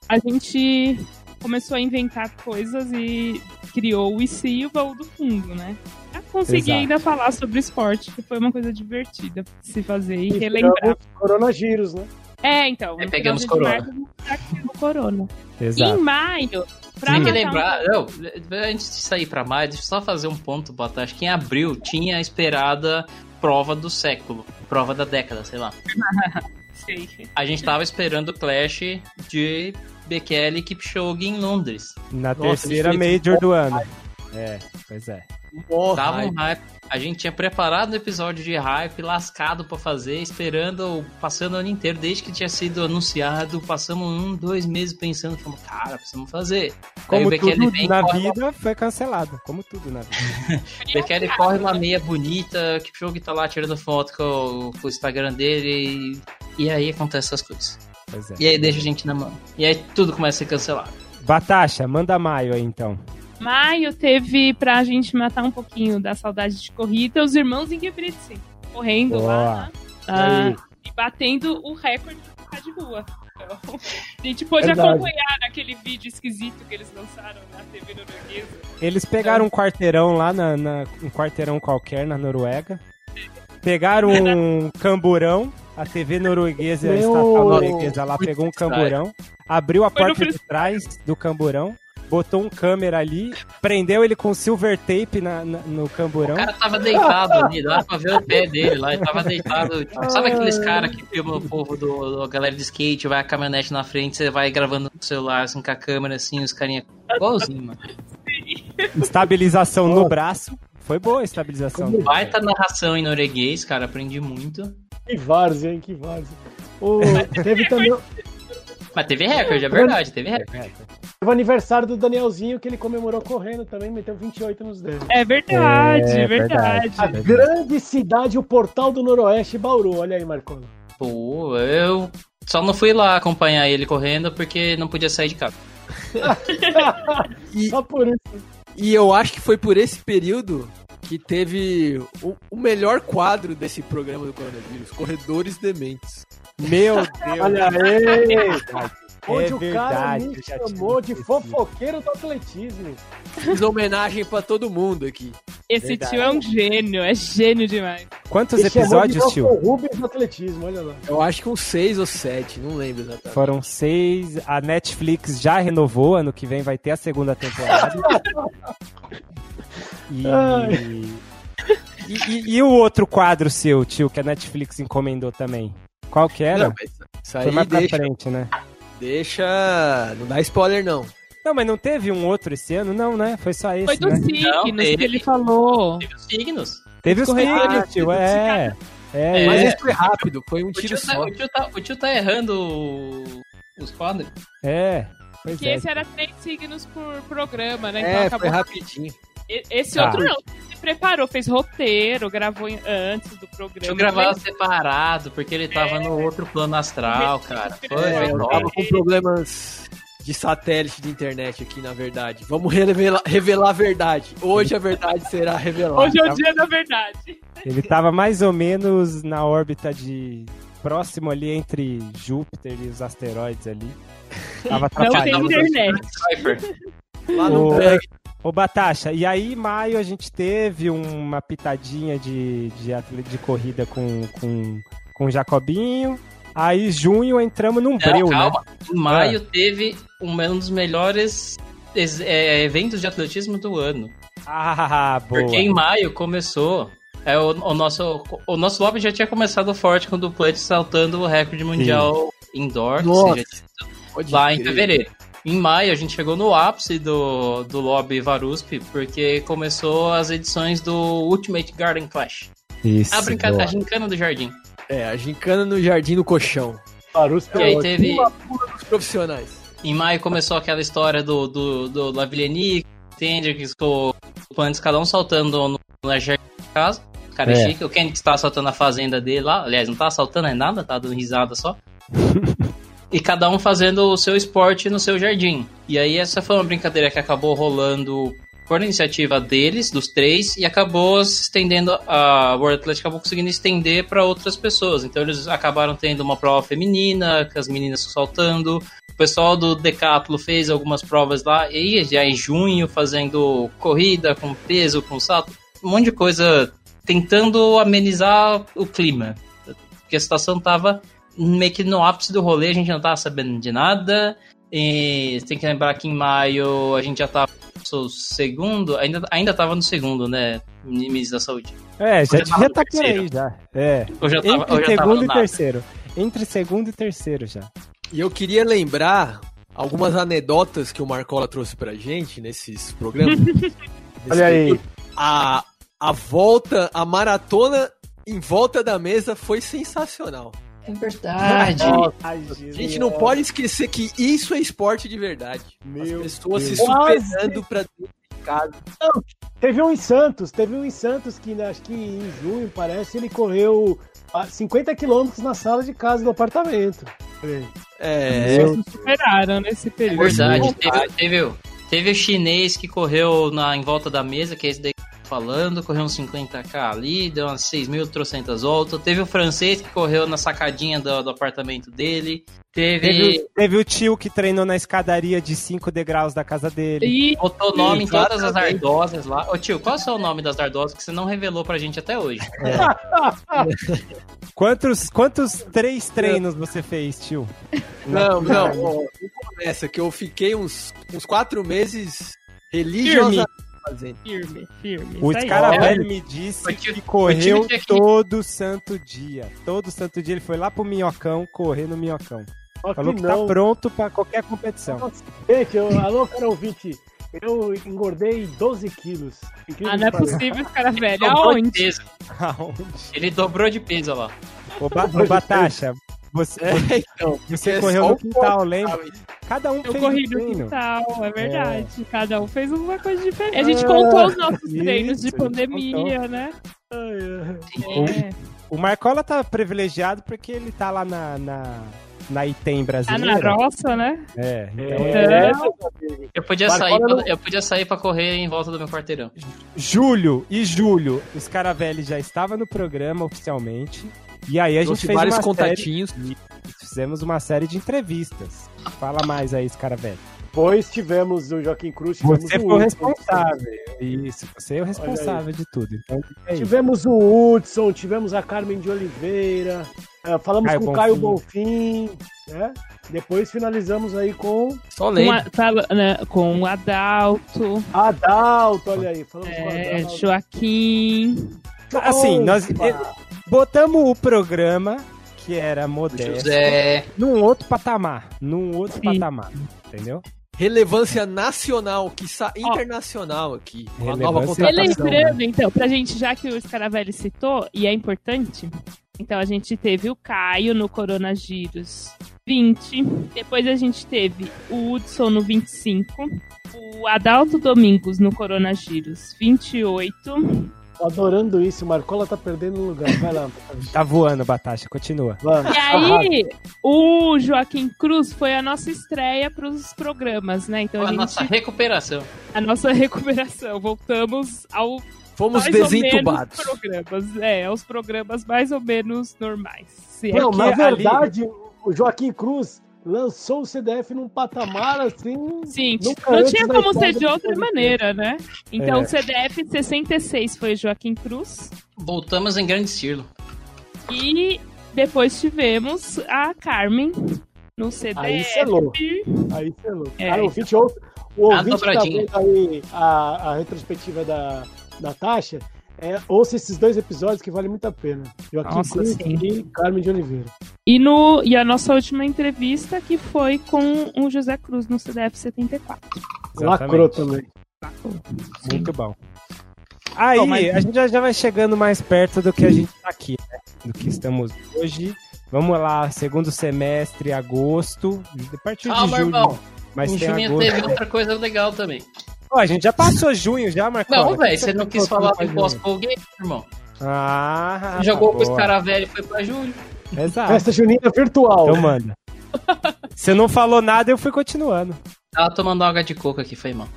a gente começou a inventar coisas e criou o IC e o baú do fundo, né? Já consegui Exato. ainda falar sobre esporte, que foi uma coisa divertida se fazer e E relembrar. Coronavírus, né? É, então. É, pegamos corona. março, tá aqui no corona. Exato. Em maio, pra Tem que lembrar, não, antes de sair pra maio, deixa eu só fazer um ponto, Bota. Acho que em abril tinha a esperada prova do século, prova da década, sei lá. Sei. A gente tava esperando o Clash de Bekele e Kipchoge em Londres. Na Nossa, terceira Major do ano. É, pois é. Morra. Tava um hype. A gente tinha preparado um episódio de hype, lascado pra fazer, esperando, passando o ano inteiro, desde que tinha sido anunciado, passamos um, dois meses pensando, falando, cara, precisamos fazer. Aí Como Bekele tudo vem, na corre vida foi cancelado. Como tudo na vida. Bekele corre uma meia bonita, Kipchoge tá lá tirando foto com, o- com o Instagram dele e, e aí acontece essas coisas. Pois é. E aí deixa a gente na mão. E aí tudo começa a ser cancelado. Batasha, manda maio aí então. Maio teve pra gente matar um pouquinho da saudade de corrida os irmãos Ingebrigtsen correndo lá ah, e batendo o recorde de rua. Então, a gente pôde Verdade. acompanhar naquele vídeo esquisito que eles lançaram na TV norueguesa. Eles pegaram um quarteirão lá, na, na- um quarteirão qualquer na Noruega. Pegaram um camburão. A TV norueguesa, a estatal norueguesa lá pegou um camburão. Abriu a Foi no porta de trás do camburão. Botou um câmera ali. Prendeu ele com silver tape na, na- no camburão. O cara tava deitado ali, dá pra ver o pé dele lá, ele tava deitado. tipo, sabe aqueles caras que filmam o povo do, do galera de skate, vai a caminhonete na frente, você vai gravando no celular, assim, com a câmera, assim, os carinha. Igualzinho, mano. Estabilização no braço. Foi boa a estabilização. dele. Baita narração em norueguês, cara, aprendi muito. Que várzea, hein? Que várzea. O, teve também o Mas teve recorde, é verdade, teve recorde. o aniversário do Danielzinho que ele comemorou correndo também, meteu 28 nos dedos. É verdade, É, é verdade. A grande cidade, o portal do Noroeste, Bauru. Olha aí, Marconi. Pô, eu só não fui lá acompanhar ele correndo porque não podia sair de casa. E, Só por isso. e eu acho que foi por esse período que teve o, o melhor quadro desse programa do coronavírus, Corredores Dementes. Meu Deus. Olha aí. É Onde o cara verdade, me chamou de fofoqueiro do atletismo. Fiz homenagem pra todo mundo aqui. Esse Verdade. tio é um gênio, é gênio demais. Quantos de episódios, tio? Rubens do atletismo, olha lá. Eu acho que uns seis ou sete, não lembro exatamente. Foram seis. A Netflix já renovou. Ano que vem vai ter a segunda temporada. E, Ai. e, e- e o outro quadro seu, tio, que a Netflix encomendou também? Qual que era? Não, isso aí Foi mais pra deixa, frente, né? deixa. Não dá spoiler, não. Não, mas não teve um outro esse ano? Não, né? Foi só esse, Foi do né? signos Não, que ele falou. Teve os signos. Teve os signos, tio. teve É. É, É. Mas esse foi rápido, foi um O tiro tio, tá, só. o, tio tá, o tio tá errando o- os quadros. é. Pois Porque é. esse era três signos por programa, né? É, então foi acabou. rapidinho. E- Esse Tá. outro não. Se preparou, fez roteiro, gravou antes do programa. Eu gravava separado, porque ele tava no outro plano astral, cara. Foi, É, foi eu top. tava com problemas de satélite de internet aqui, na verdade. Vamos revelar, revelar a verdade. Hoje a verdade será revelada. Hoje é o dia da verdade. Ele tava mais ou menos na órbita de. próximo ali entre Júpiter e os asteroides ali. Tava Não tem internet. Lá no Breg. Ô, Batasha, e aí em maio a gente teve uma pitadinha de, de, atleta de corrida com, com, com o Jacobinho. Aí junho entramos num Não, breu, né? calma. Em maio teve um, um dos melhores ex- é, eventos de atletismo do ano. Ah, boa. Porque em maio começou. É, o, o nosso, o nosso lobby já tinha começado forte com o Duplex saltando o recorde mundial indoor, que Nossa, seja, lá em fevereiro. Em maio a gente chegou no ápice do, do lobby Varusp, porque começou as edições do Ultimate Garden Clash. Isso. A brincadeira, a gincana do jardim. É, a gincana no Jardim do Colchão. Farus E aí teve. Os profissionais. Em maio começou aquela história do, do, do Lavilleni, Tendrix, com o Plantes, cada um saltando no, no jardim de casa. O cara é É. chique. O Kendrick tá assaltando a fazenda dele lá. Aliás, não tá assaltando é nada, tá dando risada só. e cada um fazendo o seu esporte no seu jardim. E aí essa foi uma brincadeira que acabou rolando por iniciativa deles, dos três, e acabou se estendendo, a World Athletic acabou conseguindo estender para outras pessoas. Então eles acabaram tendo uma prova feminina, com as meninas saltando. O pessoal do Decathlon fez algumas provas lá, e já em junho fazendo corrida com peso, com salto, um monte de coisa tentando amenizar o clima. Porque a situação tava meio que no ápice do rolê, a gente não tava sabendo de nada. E tem que lembrar que em maio a gente já tava no segundo, ainda, ainda tava no segundo, né? Ministro da Saúde. É, já devia estar por aí já. É. Eu já tava, eu Entre já segundo e terceiro. Entre segundo e terceiro já. E eu queria lembrar algumas anedotas que o Marcola trouxe pra gente nesses programas. Nesse Olha aí. A, a volta, a maratona em volta da mesa foi sensacional. É verdade. Ai, A gente não pode esquecer que isso é esporte de verdade. Meu As pessoas se Deus. superando pra dentro de casa. Teve um em Santos, teve um em Santos que acho que em junho, parece, ele correu ah, 50 quilômetros na sala de casa do apartamento. É, Meu- Se superaram nesse É período. verdade. Teve, teve, o- teve o chinês que correu na, em volta da mesa, que é esse daí falando, correu uns 50k ali, deu umas 6.300 voltas. Teve o francês que correu na sacadinha do, do apartamento dele. Teve. Teve, teve o tio que treinou na escadaria de 5 degraus da casa dele. E Botou nome em todas as ardosas lá. Ô tio, qual é o seu nome das ardosas que você não revelou pra gente até hoje? Quantos, quantos três treinos você fez, tio? Não, não, não começa, que eu fiquei uns, uns quatro meses religiosamente fazendo. firme, firme. O. Scaravelli me disse que foi correu que todo santo dia. Todo santo dia ele foi lá pro Minhocão, correr no Minhocão. Só que Falou que tá não. pronto pra qualquer competição. Gente, eu, alô, cara ouvinte, eu engordei 12 quilos. Ah, não é que possível. Dobrou de Aonde? peso. Aonde? Ele dobrou de peso lá. Ô, ba ô Batasha, você, É, então. você é correu no quintal, lembra? Cada um Eu fez corri um no treino. quintal, é verdade. Cada um fez uma coisa diferente. A gente contou os nossos Isso, treinos de pandemia, né? É. O Marcola tá privilegiado porque ele tá lá na, na, na ITEM Tá na brasileira. roça, né? É, então É, Eu podia, Marcola sair pra, não- eu podia sair pra correr em volta do meu quarteirão. Julho e julho, o Scaravelli já estava no programa oficialmente. E aí a gente Trouxe fez vários contatinhos. série, fizemos uma série de entrevistas. Fala mais aí, Scaravelli. Depois tivemos o Joaquim Cruz, tivemos Você foi o responsável. Isso, você é o responsável de tudo. Então, é isso. Tivemos o Hudson, tivemos a Carmen de Oliveira, eh, falamos Caio com o Caio Bonfim, né? Depois finalizamos aí com Só Com, a, fala- né, com o Adalto, Adalto, olha aí, falamos com o é, Adalto. Joaquim. Assim, nós! Botamos o programa, que era modesto, José. num outro patamar. Num outro Sim. patamar. Entendeu? Relevância nacional, que internacional aqui. Uma nova Relevância E contratação. lembrando, então, pra gente, já que o Scaravelli citou, e é importante, então a gente teve o Caio no Coronavírus 20, depois a gente teve o Hudson no 25, o Adalto Domingos no Coronavírus 28, Tô adorando isso. O Marcola tá perdendo lugar. Vai lá. Tá voando, Batasha, continua. Vamos. E aí, o Joaquim Cruz foi a nossa estreia pros programas, né? Então a, A gente, nossa recuperação. a nossa recuperação. Voltamos ao Fomos mais ou desentubados. menos programas. É, aos programas mais ou menos normais. Se é Não, que- na ali- verdade, o Joaquim Cruz lançou o CDF num patamar assim. Sim, nunca não tinha como ser de outra maneira, né? Então É. o CDF 66 foi Joaquim Cruz. Voltamos em grande estilo. E depois tivemos a Carmen no CDF. Aí selou. Aí você é louco. Cara, o ouvinte, ouve- o Tá ouvinte que tá aí a, a retrospectiva da, da Tasha, é, ouça esses dois episódios que vale muito a pena. Joaquim Nossa, Cruz sim. e Carmen de Oliveira. E, no, e a nossa última entrevista que foi com o José Cruz no CDF 74. Lacrou também. Muito bom. Aí, Bom, mas- a gente já, já vai chegando mais perto do que a gente tá aqui, né? Do que estamos hoje. Vamos lá, segundo semestre, agosto. A partir de Calma, julho. irmão. Mas em tem junho agosto. teve outra coisa legal também. Ó, a gente já passou junho, já, Marcos? Não, velho, você não quis falar do pós pós game, irmão. Ah, Jogou tá com os boa. caras velhos e foi pra julho. Exato. Festa junina virtual. Então manda. Você não falou nada, eu fui continuando. Tava tomando água de coco aqui, foi mal.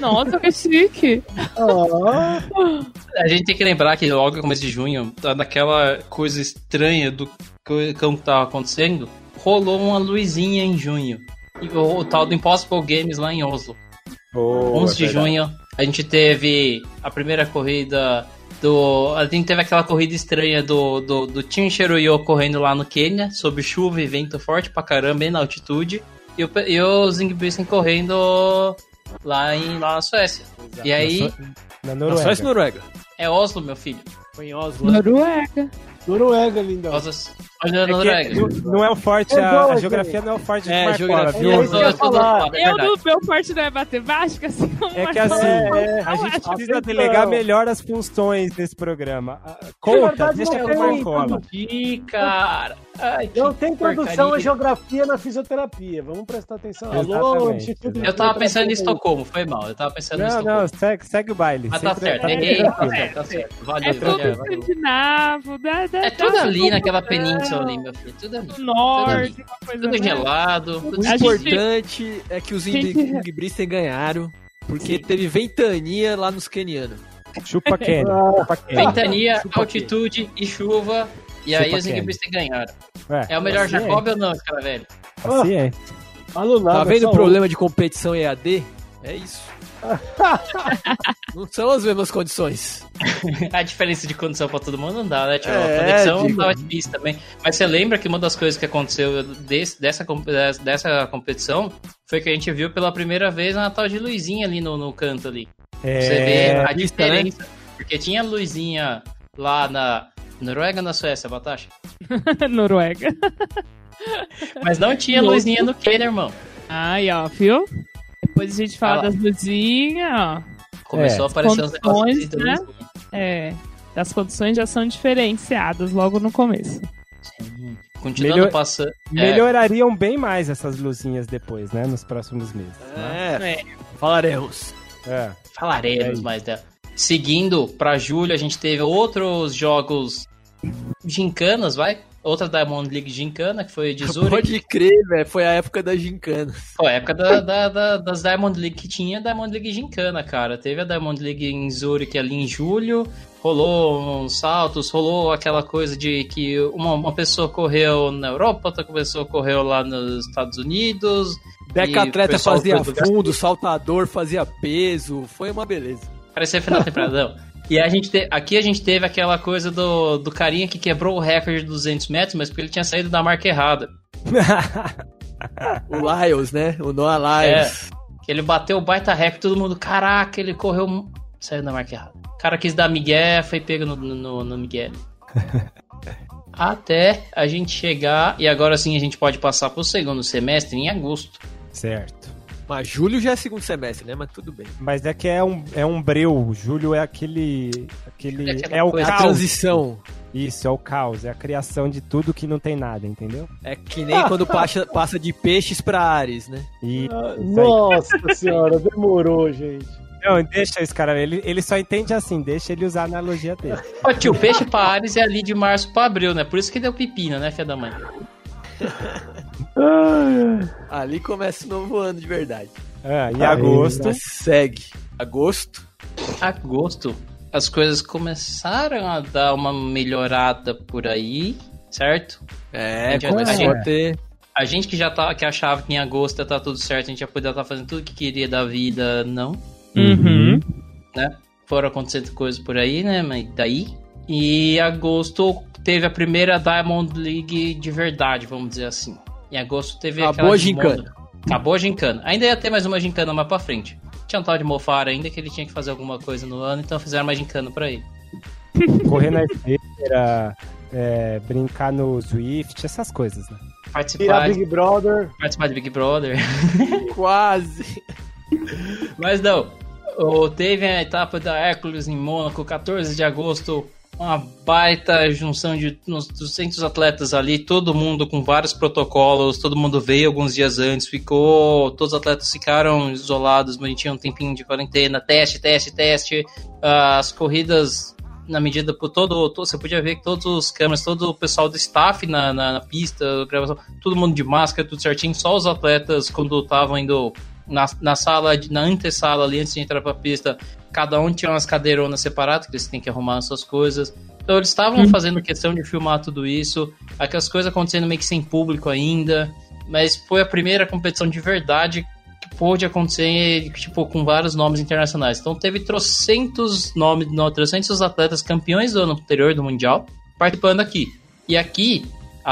Nossa, que chique! Ah, A gente tem que lembrar que logo no começo de junho, tá naquela coisa estranha do que que tava acontecendo, rolou uma luzinha em junho. E O, o tal do Impossible Games lá em Oslo. 11 de junho, a gente teve a primeira corrida do. A gente teve aquela corrida estranha do, do, do Team Cheruyo correndo lá no Quênia, sob chuva e vento forte pra caramba, bem na altitude. E o, e o Zingbisten correndo lá, em, lá na Suécia. E aí, Na só esse Noruega. Noruega. é Oslo, meu filho. Foi em Oslo. Noruega. Noruega, lindão. Oslo, olha É na Noruega. que não- não é o forte, É a, a geografia não é o forte de É, geografia viu? é isso que eu ia do falar. é Eu, no meu forte não é matemática, assim como É que assim, É, a gente precisa Atenção. delegar melhor as funções desse programa. Ah, Conta, verdade, deixa não com o Marcola. Ih, cara. Ai, Não tem porcaria. à geografia na fisioterapia. Vamos prestar atenção. Alô, Eu tava pensando em. Estocolmo, foi mal. Eu tava pensando em Não, Estocolmo. não, segue, segue o baile. Mas tá certo, errei, tá certo, tá certo. Valeu, É tudo escandinavo, da, da, É tudo ali naquela da- península ali, meu filho. Tudo ali. do norte, uma coisa Tudo mais- gelado. Tudo O gente- importante é que os Gente- Ingbristen ganharam, porque teve ventania lá nos kenianos. Chupa Kenny. Ah, Kenny. Ventania, Chupa altitude e chuva. E aí Chupa os Kenny. Ingebristen ganharam. É, É o melhor assim é, Jacob ou não, cara velho? Assim é. Falo nada, Tá vendo o problema de competição EAD? É isso. não são as mesmas condições. A diferença de condição pra todo mundo não dá, né? Tipo, É, a conexão digo. tava difícil também. Mas você lembra que uma das coisas que aconteceu desse- dessa, dessa competição foi que a gente viu pela primeira vez uma tal de luzinha ali no, no canto ali. Pra Você vê É, a vista, né? diferença. Porque tinha luzinha lá na Noruega ou na Suécia, Batasha? Noruega. Mas não tinha Louco. luzinha no Kenner, irmão. Aí, ó, viu? Depois a gente fala Ah das luzinhas, ó. Começou É. a aparecer uns negócios né? luzinha. É. As condições já são diferenciadas logo no começo. Sim. Continuando Melhor- passando. É, Melhorariam bem mais essas luzinhas depois, né? Nos próximos meses. né? É, falaremos. É. falaremos É mais dela. Seguindo pra julho, a gente teve outros jogos gincanas, vai? Outra Diamond League gincana, que foi de Zurich. Pode crer, velho. Foi a época da gincana. Pô, a época da, da- da- das Diamond League que tinha Diamond League gincana, cara. Teve a Diamond League em Zurich ali em julho, rolou uns saltos, rolou aquela coisa de que uma, uma pessoa correu na Europa, outra pessoa correu lá nos Estados Unidos. Deca o atleta pessoal fazia foi do fundo, saltador fazia peso. Foi uma beleza. Parecia final temporadão. E a gente te- aqui a gente teve aquela coisa do, do carinha que quebrou o recorde de 200 metros, mas porque ele tinha saído da marca errada. O Lyles, né? O Noah Lyles. Que ele bateu o baita recorde, todo mundo, caraca, ele correu, saiu da marca errada. O cara quis dar migué, foi pego no, no, no migué. Até a gente chegar, e agora sim a gente pode passar pro segundo semestre em agosto. certo. Mas julho já é segundo semestre, né? Mas tudo bem. Mas é que é um, é um breu. Julho é aquele. aquele É é o coisa- É a caos. transição. Isso, é o caos. É a criação de tudo que não tem nada, entendeu? É que nem quando passa, passa de peixes pra ares, né? E Ah, Nossa senhora, demorou, gente. Não, deixa esse cara, ele, ele só entende assim, deixa ele usar a analogia dele. Ó, tio, peixe pra Ares é ali de março pra abril, né? Por isso que deu pepina, né, filha da mãe? Ali começa o novo ano de verdade. Ah, e agosto. Mas segue. Agosto. Agosto, as coisas começaram a dar uma melhorada por aí, certo? É, A gente- começou a a ter. A gente que já tá, que achava que em agosto ia tá tudo certo, a gente já podia estar fazendo tudo que queria da vida, não, Uhum. né? Foram acontecendo coisas por aí, né? Mas daí. E agosto teve a primeira Diamond League de verdade, vamos dizer assim. Em agosto teve Acabou aquela a de gincana. Acabou a gincana. Ainda ia ter mais uma gincana mais pra frente. Tinha um tal de Mofara ainda que ele tinha que fazer alguma coisa no ano, então fizeram mais gincana pra ele. Correr na esteira, é, brincar no Swift, essas coisas, né? Participar, Big Brother. participar de Big Brother. Quase. Mas não. O- Teve a etapa da Hércules em Mônaco, 14 de agosto. Uma baita junção de uns 200 atletas ali, todo mundo com vários protocolos, todo mundo veio alguns dias antes, ficou. Todos os atletas ficaram isolados, mas tinha um tempinho de quarentena, teste, teste, teste. As corridas, na medida por todo. todo- você podia ver que todos os câmeras, todo o pessoal do staff na, na, na pista, gravação, todo mundo de máscara, tudo certinho, só os atletas, quando estavam indo na, na sala, na antessala ali, antes de entrar pra pista, cada um tinha umas cadeironas separadas, que eles têm que arrumar as suas coisas. Então eles estavam fazendo questão de filmar tudo isso, aquelas coisas acontecendo meio que sem público ainda, mas foi a primeira competição de verdade que pôde acontecer, tipo, com vários nomes internacionais. Então teve trocentos nomes, não, trocentos atletas campeões do ano anterior do Mundial participando aqui. E aqui,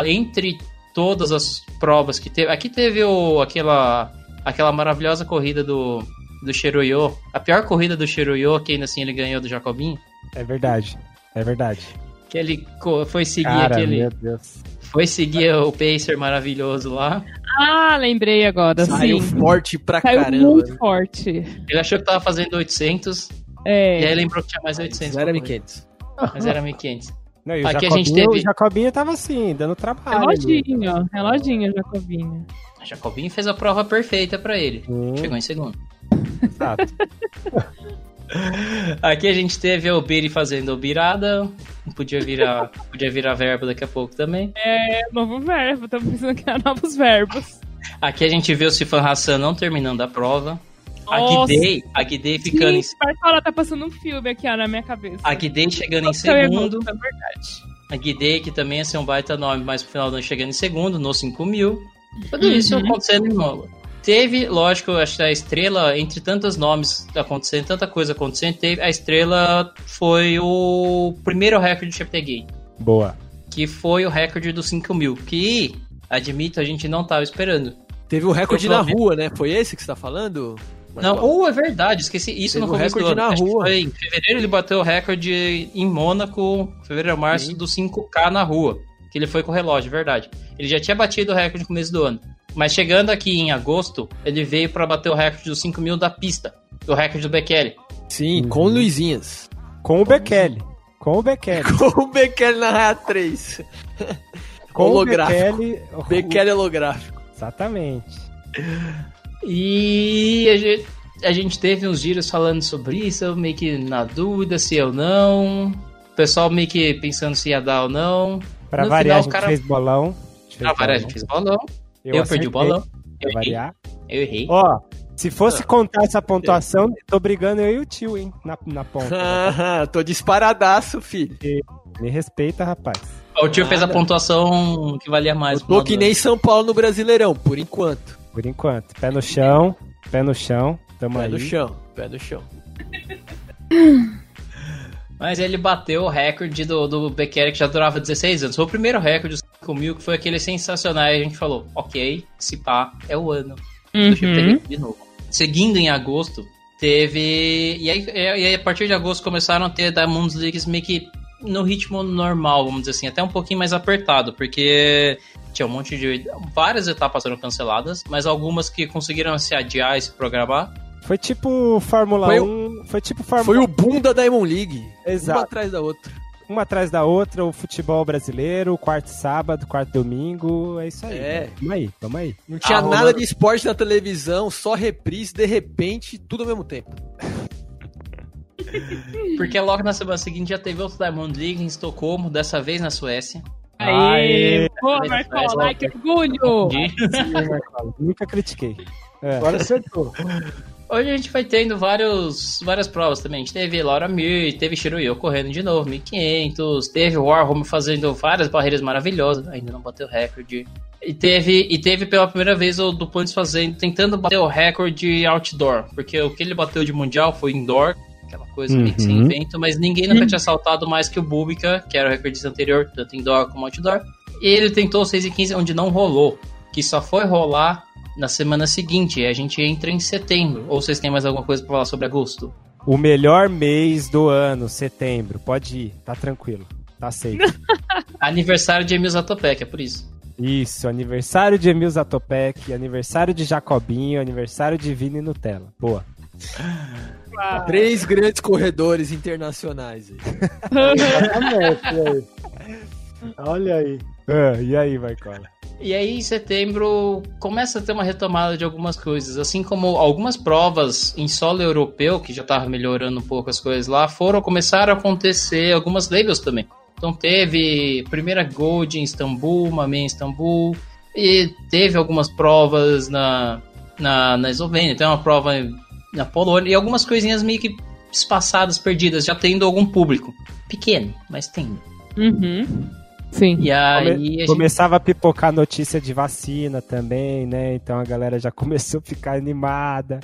entre todas as provas que teve, aqui teve o, aquela, aquela maravilhosa corrida do, do Cheruyo, a pior corrida do Cheruyo, que ainda assim ele ganhou do Jacobinho, É verdade, é verdade. que ele foi seguir Cara, aquele, meu Deus. foi seguir o pacer maravilhoso lá. Ah, lembrei agora, Saiu sim. forte pra Saiu caramba. muito forte. Ele achou que tava fazendo 800, e aí É. lembrou que tinha mais 800. Não era pra correr. 1500. Mas era 1500. Não, e o, Aqui a Jacobinho, gente teve- o Jacobinho tava assim, dando trabalho. Reloginho, reloginho, Jacobinho. Jacobinho fez a prova perfeita pra ele. Hum, Chegou em segundo. exato. Aqui a gente teve o Biri fazendo o birada. Podia virar, podia virar verbo daqui a pouco também. É, novo verbo, tô pensando que é novos verbos. Aqui a gente vê o Sifan Hassan não terminando a prova. A. Guidei, a Guidei ficando em, Gente, Bartola tá passando um filme aqui, ó, na minha cabeça. a Guidei chegando em Nossa, ia segundo. É verdade. A Guidei, que também ia ser um baita nome, mas pro final do ano chegando em segundo, no 5 mil. Tudo Uhum. isso acontecendo em novo. Teve, lógico, acho que a estrela, entre tantos nomes acontecendo, tanta coisa acontecendo, teve, a estrela foi o primeiro recorde do Chapter Boa. que foi o recorde dos 5 mil, que, admito, a gente não tava esperando. Teve o recorde na vendo. rua, né? Foi esse que você tá falando? Não, ou é verdade, esqueci isso Teve começo do recorde na Acho que rua. foi em fevereiro ele bateu o recorde em Mônaco, fevereiro a março, Sim. do 5K na rua. Que ele foi com o relógio, verdade. Ele já tinha batido o recorde no começo do ano. Mas chegando aqui em agosto, ele veio pra bater o recorde dos 5 mil da pista. O recorde do Bekele. Sim, Uhum. com o Luizinhas. Com o Bekele. Com o Bekele. Com o Bekele na Raia 3. Com o Holográfico. Bekele. Bekele holográfico. Exatamente. E a gente, a gente teve uns giros falando sobre isso, eu meio que na dúvida se eu não. O pessoal meio que pensando se ia dar ou não. Pra No variar, final, a o gente cara- fez bolão. Fez Pra variar, a gente fez bolão. Eu, perdi acertei, o bolão. Pra Eu errei. variar. Eu errei. Ó, se fosse contar essa pontuação, tô brigando eu e o tio, hein? Na, na ponta. Ah, tô disparadaço, filho. Me respeita, rapaz. O tio fez a Nada. pontuação que valia mais. Eu tô que nem São Paulo no Brasileirão, por enquanto. Por enquanto. Pé no chão, pé no chão. Tamo Pé aí. no chão, pé no chão. Mas ele bateu o recorde do, do que já durava 16 anos. Foi o primeiro recorde dos 5 mil, que foi aquele sensacional. E a gente falou, ok, se pá, é o ano do Uhum. de novo. Seguindo em agosto, teve. E aí, e aí, a partir de agosto começaram a ter Diamonds Leagues meio que no ritmo normal, vamos dizer assim, até um pouquinho mais apertado, porque tinha um monte de. Várias etapas foram canceladas, mas algumas que conseguiram se adiar e se programar. Foi tipo Fórmula Foi 1. Foi tipo Fórmula Foi o boom da Diamond League. Uma Exato. atrás da outra. Uma atrás da outra, o futebol brasileiro, o quarto sábado, quarto domingo. É isso aí. É. Vamos aí, vamos aí. Não tinha Ah, nada de esporte na televisão, só reprise, de repente, tudo ao mesmo tempo. Porque logo na semana seguinte já teve outro Diamond League em Estocolmo, dessa vez na Suécia. Aê! Aê! Boa, Marcola! Ai, que orgulho! Nunca critiquei. É. Agora acertou. Hoje a gente vai tendo vários, várias provas também. A gente teve Laura Mir, teve Shiroyo correndo de novo, 1500. Teve Warhol fazendo várias barreiras maravilhosas, ainda não bateu recorde. E teve, e teve pela primeira vez o Duplantis fazendo, tentando bater o recorde outdoor, porque o que ele bateu de mundial foi indoor, aquela coisa que sem Uhum. vento, mas ninguém nunca tinha saltado mais que o Bubica, que era o recordista anterior, tanto indoor como outdoor. E ele tentou 6 e 15, onde não rolou, que só foi rolar na semana seguinte, a gente entra em setembro. Ou vocês têm mais alguma coisa pra falar sobre agosto? O melhor mês do ano, setembro. Pode ir, tá tranquilo. Tá aceito. Aniversário de Emil Zatopek, é por isso. Isso, aniversário de Emil Zatopek, aniversário de Jacobinho, aniversário de Vini Nutella. Boa. Ah, Três grandes corredores internacionais. aí. Olha aí. Ah, e aí, Marcola? E aí, em setembro, começa a ter uma retomada de algumas coisas. Assim como algumas provas em solo europeu, que já tava melhorando um pouco as coisas lá, foram começaram a acontecer algumas labels também. Então teve primeira Gold em Istambul, uma meia em Istambul, e teve algumas provas na, na, na Eslovênia, tem uma prova na Polônia, e algumas coisinhas meio que espaçadas, perdidas, já tendo algum público. Pequeno, mas tendo. Uhum. Sim. E aí a gente Começava a pipocar notícia de vacina também, né? Então a galera já começou a ficar animada.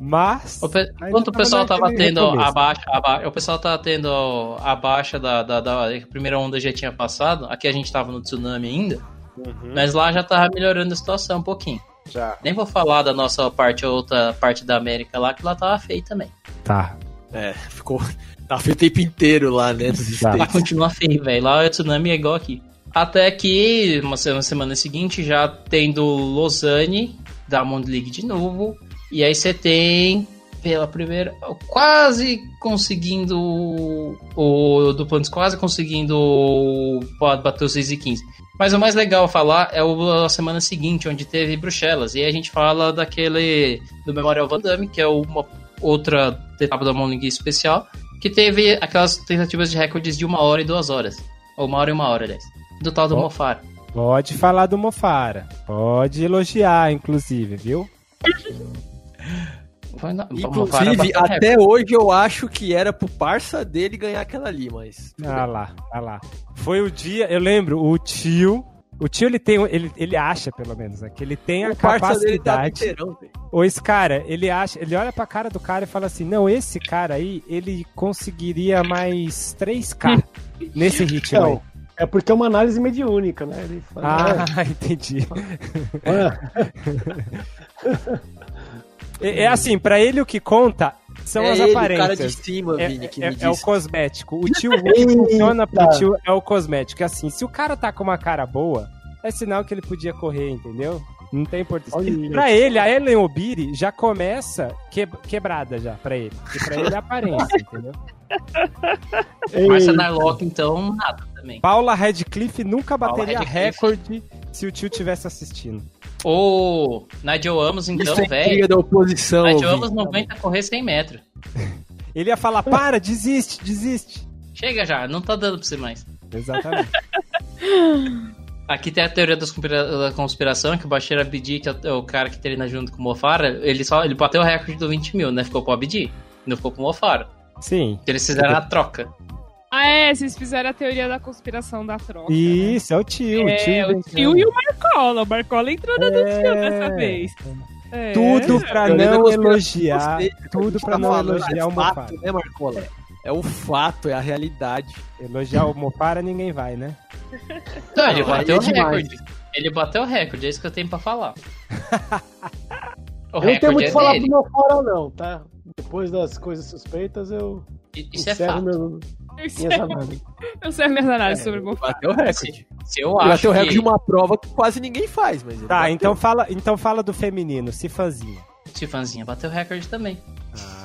Mas. O pe- Enquanto o pessoal tava tendo recomeço. a baixa, a ba- o pessoal tava tendo a baixa da, da, da- a primeira onda já tinha passado, aqui a gente tava no tsunami ainda, Uhum, mas lá já tava melhorando a situação um pouquinho. já. Nem vou falar da nossa parte, a outra parte da América lá, que lá tava feio também. Tá. É, ficou. Tá feio o tempo inteiro lá, né? Tá. Lá States. continua feio, velho. Lá o tsunami é igual aqui. Até que, uma semana, semana seguinte, já tendo Lausanne, Diamond League de novo. E aí você tem, pela primeira. Quase conseguindo. O Duplantis quase conseguindo pode bater os 6 e 15. Mas o mais legal a falar é o- a semana seguinte, onde teve Bruxelas. E aí a gente fala daquele. do Memorial Van Damme, que é uma outra etapa da Diamond League especial que teve aquelas tentativas de recordes de uma hora e duas horas. Ou uma hora e uma hora, aliás. Do tal do Ó. Mofar. Pode falar do Mofara. Pode elogiar, inclusive, viu? Mofara Inclusive, recorde. até hoje eu acho que era pro parça dele ganhar aquela ali, mas. Ah lá, ah lá. Foi o dia, eu lembro, o tio. O tio ele tem, ele, ele acha pelo menos, né, que ele tem a o tá capacidade. velho. Ou esse cara, ele acha, ele olha pra cara do cara e fala assim: "Não, esse cara aí, ele conseguiria mais 3k nesse ritmo aí". Não, é porque é uma análise mediúnica, né? Ele fala, Ah, entendi. é, É, é assim, pra ele o que conta são é as ele, o aparências. cara de cima, É, Vini, que é- me é o cosmético. O tio o que funciona pro tio é o cosmético. É Assim, se o cara tá com uma cara boa, é sinal que ele podia correr, entendeu? Não tem importância. Olha. Pra ele, a Ellen Obiri já começa que- quebrada já, pra ele. E pra ele é aparência, entendeu? Marcia Narlock, então, nada também. Paula Radcliffe nunca Paula bateria Radcliffe. recorde se o tio tivesse assistindo. Ou Nigel Amos, então, é velho. intriga da oposição. Nigel. Amos não aguenta correr 100 metros. Ele ia falar, para, desiste, desiste. Chega já, não tá dando pra você mais. Exatamente. Aqui tem a teoria da conspiração, que o Bashir Abdi, que é o- é o cara que treina junto com o Mofara, ele só ele bateu o recorde do 20 mil, né? Ficou pro Abdi, não ficou pro Mofara. Sim. Eles fizeram a troca. Ah, é, vocês fizeram a teoria da conspiração da troca. né? Isso, é o tio. É, o tio, o venceu. tio e o Marcola. O Marcola entrou na do É. tio dessa vez. É. Tudo pra não elogiar. Tudo pra tá não falando, elogiar é o fato, Mofara. né, Marcola? É o fato, é a realidade. Elogiar o Mofara ninguém vai, né? Não, ele bateu é o recorde. Ele bateu o recorde, é isso que eu tenho pra falar. O eu não tenho muito é que falar dele. pro meu fora, não, tá? Depois das coisas suspeitas, eu Isso é fato. meu, minhas é- análises. Eu sei minhas análises sobre o. Bateu o recorde. Se, se eu acho bateu o recorde que... de uma prova que quase ninguém faz, mas Tá, bateu. então fala, então fala do feminino, Cifanzinha. Tifanzinha bateu o recorde também.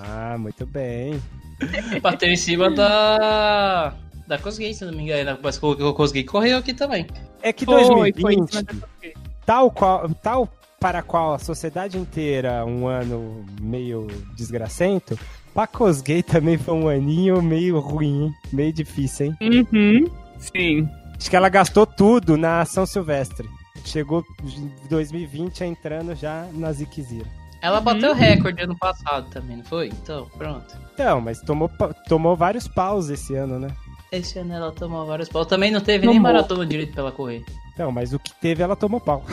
Ah, muito bem. Bateu em cima da... Da Cosgay, se não me engano. Mas o Cosgay correu aqui também. É que Foi, 2020, foi tal, qual, tal para qual a sociedade inteira, um ano meio desgracento, pra Cosgay também foi um aninho meio ruim, hein? Meio difícil, hein? Uhum. Sim. Acho que ela gastou tudo na São Silvestre. Chegou em 2020 entrando já na Ziquezira. Ela bateu recorde ano passado também, não foi? Então, pronto. Então, mas tomou, tomou vários paus esse ano, né? Esse ano ela tomou vários pau. Também não teve nem Tomou. maratona direito pra ela correr. Então, mas o que teve, ela tomou pau.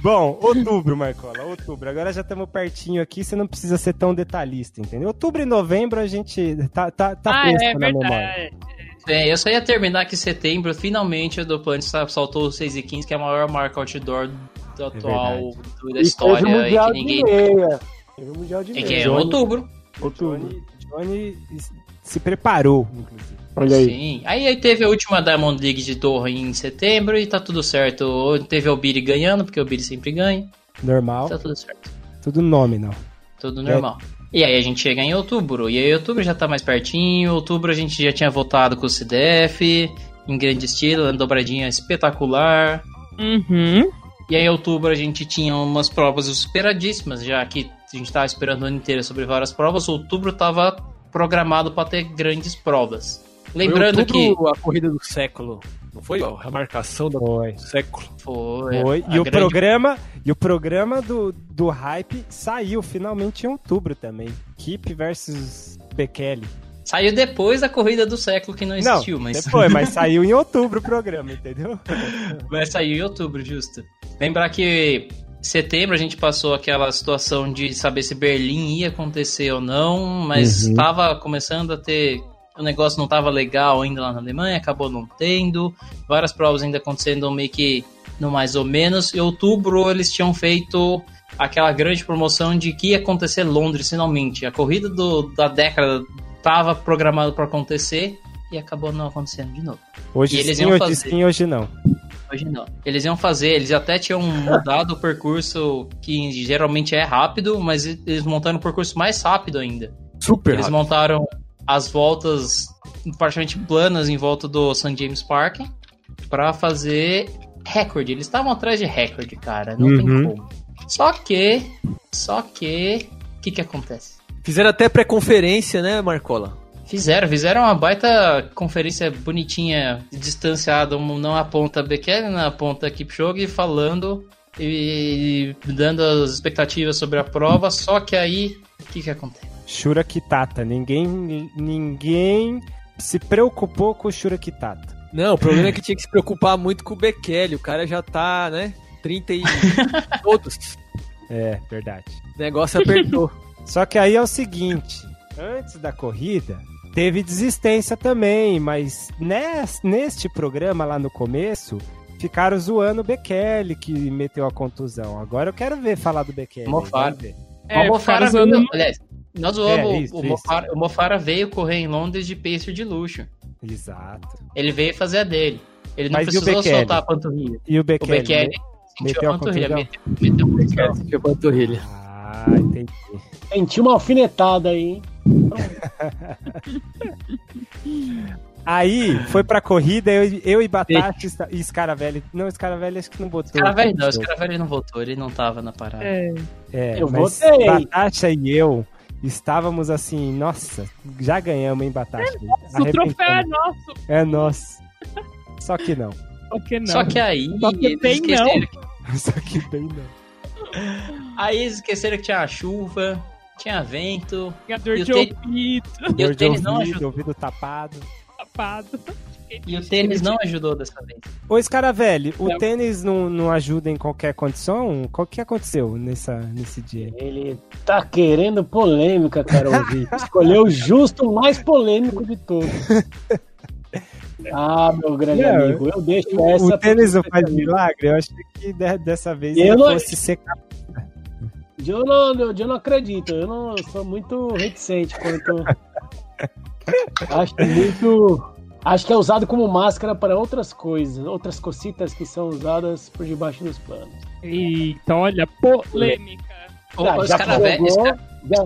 Bom, outubro, Marcola, outubro. Agora já estamos pertinho aqui, você não precisa ser tão detalhista, entendeu? Outubro e novembro a gente tá, tá, tá ah, fresco é na memória. verdade. Bem, eu só ia terminar que em setembro, finalmente, a Duplantis saltou o 6 e 15, que é a maior marca outdoor do atual verdade. do- da E história. teve o E Mundial que de ninguém. meia. Teve o Mundial de É meia. que é em Johnny- outubro. Outubro. Johnny, Johnny se preparou, inclusive. Olha aí. Sim. Aí, aí teve a última Diamond League de Doha em setembro e tá tudo certo. Teve o Biri ganhando, porque o Biri sempre ganha. Normal, Tá tudo certo. tudo nome, não. Tudo normal. E aí a gente chega em outubro. E aí outubro já tá mais pertinho. Outubro a gente já tinha voltado com o CDF. Em grande estilo, uma dobradinha espetacular. Uhum. E aí em outubro a gente tinha umas provas esperadíssimas, já que a gente tava esperando o ano inteiro sobre várias provas. Outubro tava programado para ter grandes provas. Lembrando Foi que outubro, a corrida do século. Não foi a marcação do Foi. século. foi, Foi. E o grande- programa, e o programa do, do hype saiu finalmente em outubro também. Keep versus Bekele. saiu depois da corrida do século que não existiu, não, mas depois, mas saiu em outubro o programa, entendeu? Mas saiu em outubro, justo. Lembrar que em setembro a gente passou aquela situação de saber se Berlim ia acontecer ou não, mas Uhum. estava começando a ter. O negócio não estava legal ainda lá na Alemanha, acabou não tendo. Várias provas ainda acontecendo meio que no mais ou menos. Em outubro eles tinham feito aquela grande promoção de que ia acontecer Londres finalmente. A corrida do- da década estava programada para acontecer e acabou não acontecendo de novo. Hoje E eles sim, iam hoje fazer. sim, hoje não. Hoje não. Eles iam fazer, eles até tinham mudado o percurso que geralmente é rápido, mas eles montaram um percurso mais rápido ainda. Super Eles rápido. montaram as voltas praticamente planas em volta do St. James Park pra fazer recorde. Eles estavam atrás de recorde, cara. Não tem Uhum. como. Só que. Só que. O que que acontece? Fizeram até pré-conferência, né, Marcola? Fizeram, fizeram uma baita conferência bonitinha, distanciada, um- não aponta Bekele, não aponta Kipchoge, falando e, e dando as expectativas sobre a prova, só que aí, o que que acontece? Shura Kitata. Ninguém, ninguém se preocupou com o Shura Kitata. Não, o problema é que tinha que se preocupar muito com o Bekele. O cara já tá, né? 30 e todos. É, verdade. O negócio apertou. Só que aí é o seguinte, antes da corrida, teve desistência também, mas nes- neste programa lá no começo, ficaram zoando o Bekele, que meteu a contusão. Agora eu quero ver falar do Bekele. Mofara. vamos ver. É, o Mofara veio, aliás, nós É, isso, o. Mofara, o Mofara veio correr em Londres de pacer de luxo. Exato. Ele veio fazer a dele. Ele não Mas e o precisou Bekele? soltar a panturrilha. E o O Bekele? Bekele né? sentiu meteu a panturrilha, meteu, meteu o Bekele. Sentiu a panturrilha. Ah, entendi. Senti uma alfinetada aí, hein? Aí, foi pra corrida, eu, eu e Batata e Scaravelli. Não, Scaravelli acho que não botou. Scaravelli não, Scaravelli não voltou, ele não tava na parada. É. É, Eu mas votei. Batata e eu estávamos assim, nossa, já ganhamos, hein, Batata? O troféu é nosso, É nosso. Só que não. por que não? Só que aí Só que bem esqueceram, Só que bem não. aí eles esqueceram que tinha chuva, tinha vento, Tinha dor E o de ouvido, e o Dor de tênis não ouvido, ajudou. ouvido tapado. E o tênis não ajudou dessa vez. Ô, Scaravelli, o Não. tênis não, não ajuda em qualquer condição? O que aconteceu nessa, nesse dia? Ele tá querendo polêmica, Carol. Escolheu justo o mais polêmico de todos. Ah, meu grande Não, amigo, eu deixo essa. o tênis não faz milagre? Eu achei que de- dessa vez Eu ele não- fosse secar. Eu não, eu, eu não acredito, eu não eu sou muito reticente quanto. Acho muito. Acho que é usado como máscara para outras coisas, outras cocitas que são usadas por debaixo dos panos. Eita, olha, polêmica. O, Ah, os já caras velhos jogou,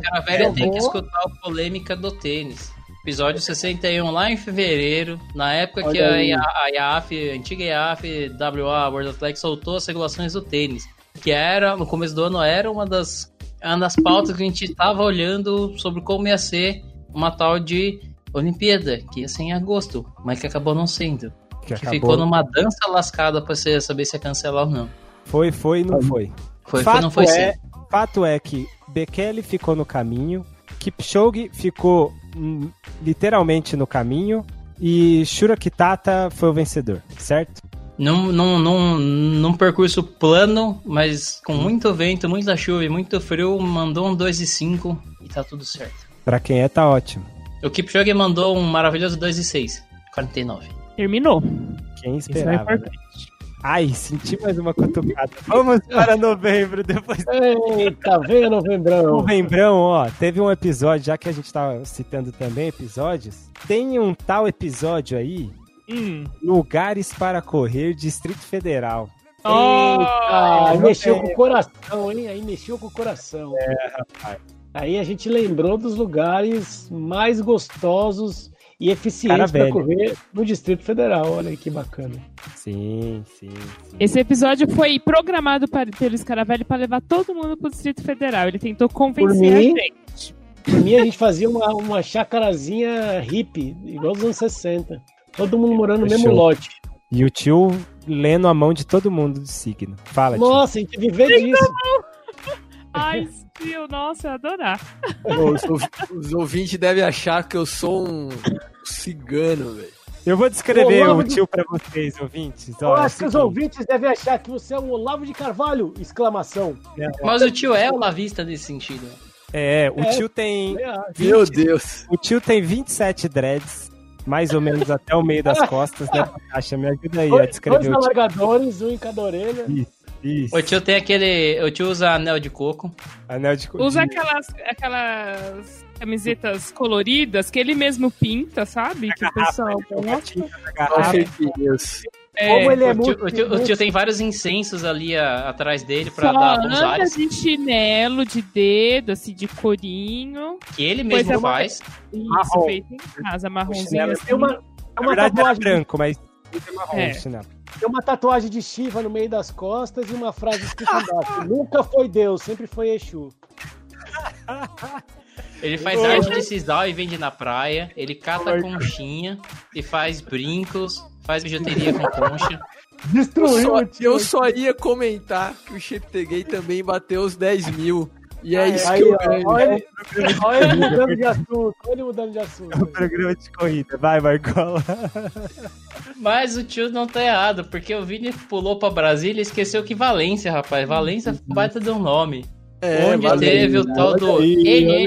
cara, tem que escutar a polêmica do tênis. Episódio 61, lá em fevereiro, na época que Olha a, aí. IA a IAF, a antiga IAF, WA, World Athletics, soltou as regulações do tênis. Que era, no começo do ano, era uma das uma das pautas que a gente tava olhando sobre como ia ser uma tal de Olimpíada, que ia ser em agosto, mas que acabou não sendo. Que Que acabou. ficou numa dança lascada pra você saber se ia cancelar ou não. Foi, foi, não foi. Foi, fato foi, não foi é, sim. Fato é que Bekele ficou no caminho, Kipchoge ficou hum, literalmente no caminho e Shura Kitata foi o vencedor, certo? Num, num, num, num percurso plano, mas com muito vento, muita chuva e muito frio, mandou um 2 e 5 e tá tudo certo. Pra quem é, tá ótimo. O Kipchoge mandou um maravilhoso 2 e 6, 49. Terminou. Quem Isso é esperava. né? importante. Ai, senti mais uma cutucada. Vamos para novembro, depois Eita, venha novembrão. Novembrão, ó, teve um episódio, já que a gente tava citando também episódios, tem um tal episódio aí, Hum. Lugares para Correr, Distrito Federal. Eita, aí Oh, mexeu é. com o coração, hein? Aí mexeu com o coração. É, rapaz. Aí a gente lembrou dos lugares mais gostosos e eficientes para correr no Distrito Federal. Olha aí que bacana. Sim, sim, sim. Esse episódio foi programado para, pelo Scaravelli para levar todo mundo pro Distrito Federal. Ele tentou convencer Por a mim? gente. Por mim, a gente fazia uma, uma chacarazinha hippie, igual dos anos 60. Todo mundo morando no mesmo lote. E o tio lendo a mão de todo mundo do signo. Fala, tio. Nossa, a gente viver disso. Ai, tio, nossa, eu ia adorar. Os, ouv- os ouvintes devem achar que eu sou um cigano, velho. Eu vou descrever Olavo o de- tio pra vocês, ouvintes. Eu é acho que os ouvintes devem achar que você é o Olavo de Carvalho! Exclamação. Mas o tio é o lavista nesse sentido. É, o É. tio tem. É, acho. Meu Deus. O tio tem 27 dreads, mais ou menos até o meio das costas, né? Caixa, me ajuda aí a Dois, descrever dois o tio. alargadores, um em cada orelha. Isso. O tio tem aquele. O tio usa anel de coco. Anel de Usa de- aquelas, aquelas camisetas coloridas que ele mesmo pinta, sabe? Que o pessoal a gosta. garrafa. É, Como ele é o, tio, muito. o tio- o tio tem vários incensos ali a- atrás dele pra só dar anda ares. de chinelo, de dedo, assim, de corinho. Que ele mesmo é, faz. Isso, Marrom. feito em casa, marronzinho chinelo assim. Tem uma, Na uma verdade tatuagem, branco, mas é marrom É. o chinelo. Tem uma tatuagem de Shiva no meio das costas e uma frase escrita embaixo. Nunca foi Deus, sempre foi Exu. Ele faz Oi. arte de sisal e vende na praia. Ele cata conchinha e faz brincos, faz bijuteria com concha. Eu Destruiu só, o tio. eu só ia comentar que o Cheptegei também bateu os 10 mil. E é isso Aí, que eu ganho. olha, olha ele mudando de assunto. Olha ele mudando de assunto. O programa de corrida. Vai, Marcola. Mas o tio não tá errado, porque o Vini pulou pra Brasília e esqueceu que Valência, rapaz. Valência foi um baita de um nome. É, onde valeu. teve o tal do aí,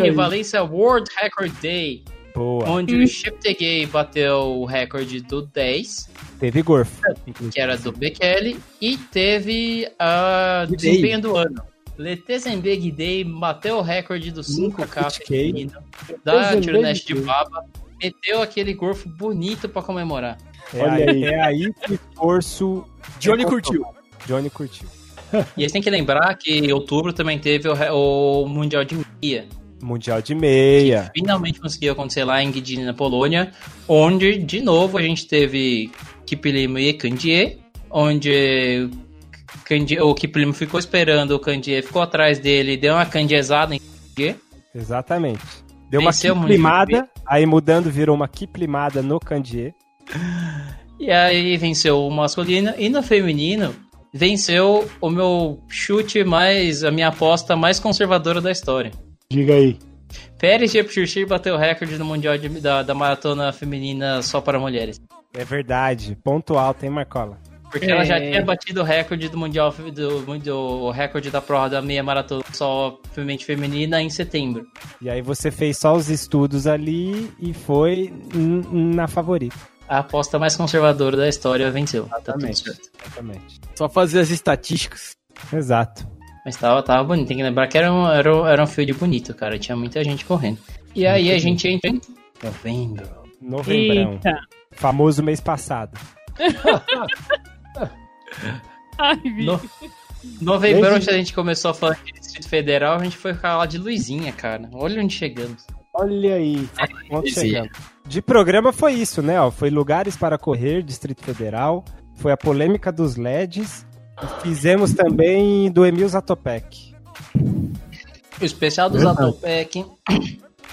NN. Valência World Record Day. Boa. Onde o Cheptegei bateu o recorde do 10, Teve inclusive. que era do Bekele, e teve a desempenho do ano. Letezembe Guidei bateu o recorde do 5K critiquei. feminino da Tironeste de. Baba. Meteu aquele gorfo bonito pra comemorar. É Olha aí, aí. é aí que o esforço. Johnny curtiu. Johnny curtiu. E eles têm que lembrar que em outubro também teve o, o Mundial de Meia. Mundial de meia. Finalmente conseguiu acontecer lá em Gdynia, na Polônia, onde, de novo, a gente teve Kiplimo e Kandier, onde Kandier, o Kiplimo ficou esperando, o Kandier ficou atrás dele, deu uma candiezada em Kandier. Exatamente. Deu uma Venceu o kiplimada, aí mudando virou uma kiplimada no Candier. E aí venceu o masculino. E no feminino, venceu o meu chute mais, a minha aposta mais conservadora da história. Diga aí. Pérez Jepchirchir bateu o recorde no Mundial de- da, da Maratona Feminina só para mulheres. É verdade. Ponto alto, hein, Marcola? Porque ela já É. tinha batido o recorde do Mundial, do, do, o recorde da prova da meia maratona só femente feminina em setembro. E aí você fez só os estudos ali e foi na favorita. A aposta mais conservadora da história venceu. Tá Exatamente. certo. Exatamente. Só fazer as estatísticas. Exato. Mas tava, tava bonito. Tem que lembrar que era um, era, um- era um field bonito, cara. Tinha muita gente correndo. E aí a gente entra em novembro. Novembrão. Eita. Famoso mês passado. Ai. No- Desde- onde a gente começou a falar de Distrito Federal, a gente foi falar de Luizinha, cara. Olha onde chegamos. Olha aí. Ponto Sim. chegando. De programa foi isso, né? ó? Foi lugares para correr, Distrito Federal. Foi a polêmica dos LEDs. Fizemos também do Emil Zatopek. O especial do Zatopek,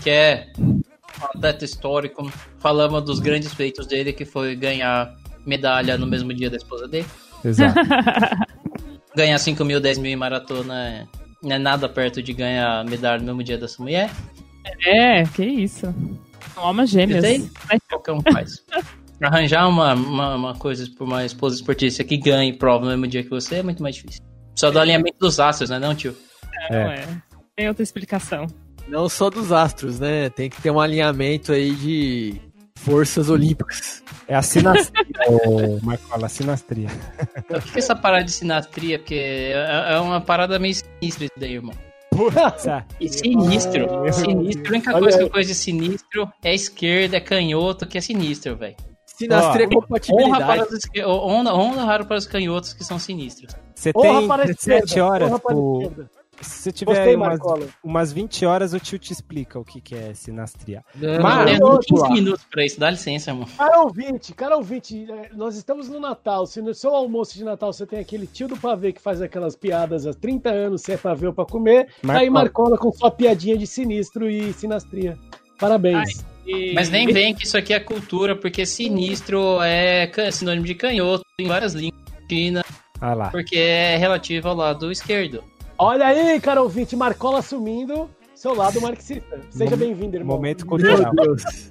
que é um atleta histórico, falamos dos grandes feitos dele, que foi ganhar medalha no mesmo dia da esposa dele. Exato. Ganhar 5 mil, 10 mil em maratona não é nada perto de ganhar medalha no mesmo dia da sua mulher. É, que isso. Almas gêmeas. Tem? Qualquer um faz. Arranjar uma, uma, uma coisa por uma esposa esportista que ganhe prova no mesmo dia que você é muito mais difícil. Só do alinhamento dos astros, né, não, tio? Não, é. Tem outra explicação. Não só dos astros, né? Tem que ter um alinhamento aí de forças olímpicas. É a sinastria, ô, Marcola, a sinastria. O que é essa parada de sinastria? Porque é é uma parada meio sinistra isso daí, irmão. E sinistro. Meu sinistro. A única Olha coisa que eu conheço de sinistro é esquerda, é canhoto, que é sinistro, velho. Sinastria Ó, é Honra compatibilidade. para, os, honra, honra raro para os canhotos que são sinistros. Você Honra tem para a 17 esquerda, horas, honra se você tiver Gostei, umas, Marcola. umas 20 horas, o tio te explica o que, que é sinastria. Não, Mas- Eu tenho outro 15 lá. minutos pra isso, dá licença, irmão. Cara ouvinte, cara ouvinte, é, nós estamos no Natal. Se no seu almoço de Natal você tem aquele tio do pavê que faz aquelas piadas há 30 anos, se é pavê ou pra comer, tá aí Marcola. Marcola com sua piadinha de sinistro e sinastria. Parabéns. E- Mas nem vem que isso aqui é cultura, porque sinistro é sinônimo de canhoto em várias línguas China, Ah lá. porque é relativo ao lado esquerdo. Olha aí, cara ouvinte, Marcola assumindo seu lado marxista. Seja bem-vindo, irmão. Momento cultural. Deus.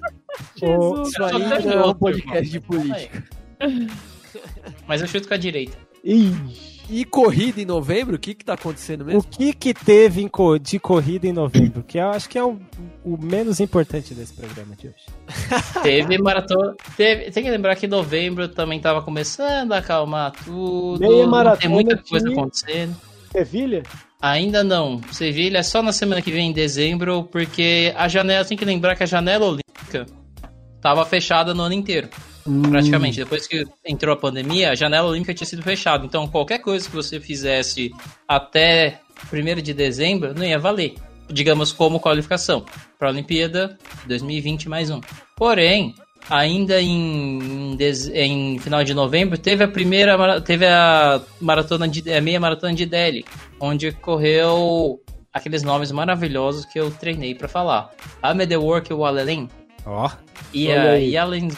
Jesus. Isso sou não é um podcast de política. Mas eu chuto com a direita. Ih, E corrida em novembro, o que que tá acontecendo O mesmo? que que teve co- de corrida em novembro? Que eu acho que é o, o menos importante desse programa de hoje. Teve maratona. Teve, tem que lembrar que novembro também tava começando a acalmar tudo. Meia maratona tem muita coisa de- acontecendo. Sevilha? Ainda não. Sevilha é só na semana que vem, em dezembro, porque a janela, tem que lembrar que a janela olímpica tava fechada no ano inteiro. Praticamente. Depois que entrou a pandemia, a janela olímpica tinha sido fechada. Então, qualquer coisa que você fizesse até 1 de dezembro não ia valer. Digamos, como qualificação para a Olimpíada 2020 mais um. Porém, ainda em, em final de novembro, teve a primeira teve a maratona de a meia maratona de Delhi, onde correu aqueles nomes maravilhosos que eu treinei para falar. Amedework Walelen Ó, e a. Yalen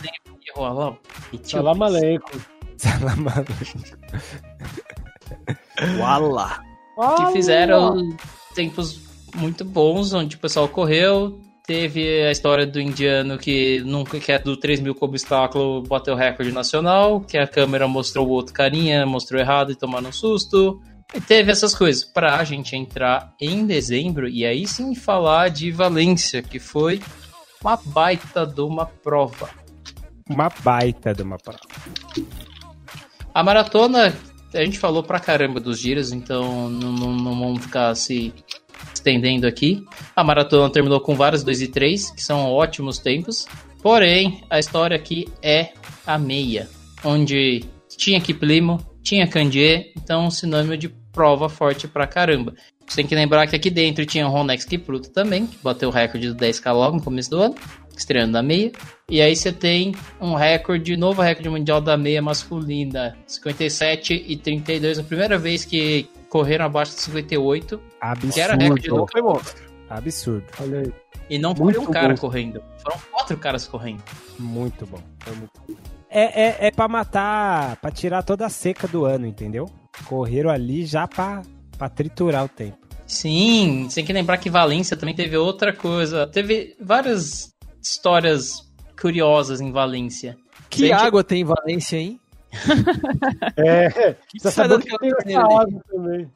Rolam. Salam aleikum. salamado. Uala! que fizeram tempos muito bons, onde o pessoal correu. Teve a história do indiano que nunca que é do 3 mil com obstáculo bateu o recorde nacional, que a câmera mostrou o outro carinha, mostrou errado e tomaram um susto. E teve essas coisas para a gente entrar em dezembro e aí sim falar de Valência, que foi uma baita de uma prova. Uma baita de uma prova. A maratona, a gente falou pra caramba dos giros, então não, não, não vamos ficar se estendendo aqui. A maratona terminou com vários 2 e 3, que são ótimos tempos. Porém, a história aqui é a meia, onde tinha Kiplimo, tinha Candier, então um sinônimo de prova forte pra caramba. Tem que lembrar que aqui dentro tinha o Ronex Kipruto também, que bateu o recorde do 10k logo no começo do ano, estreando na meia. E aí você tem um recorde, novo recorde mundial da meia masculina, 57 e 32, a primeira vez que correram abaixo de 58, Absurdo. que era recorde Não do foi monstro. Absurdo. Olha aí. E não foi Muito um cara bom. correndo, foram quatro caras correndo. Muito bom. Foi muito bom. É, é, é pra matar, pra tirar toda a seca do ano, entendeu? Correram ali já pra, pra triturar o tempo. Sim, você tem que lembrar que Valência também teve outra coisa. Teve várias histórias curiosas em Valência. Que Gente- água tem em Valência, hein? É, Que o daquela que tem água também.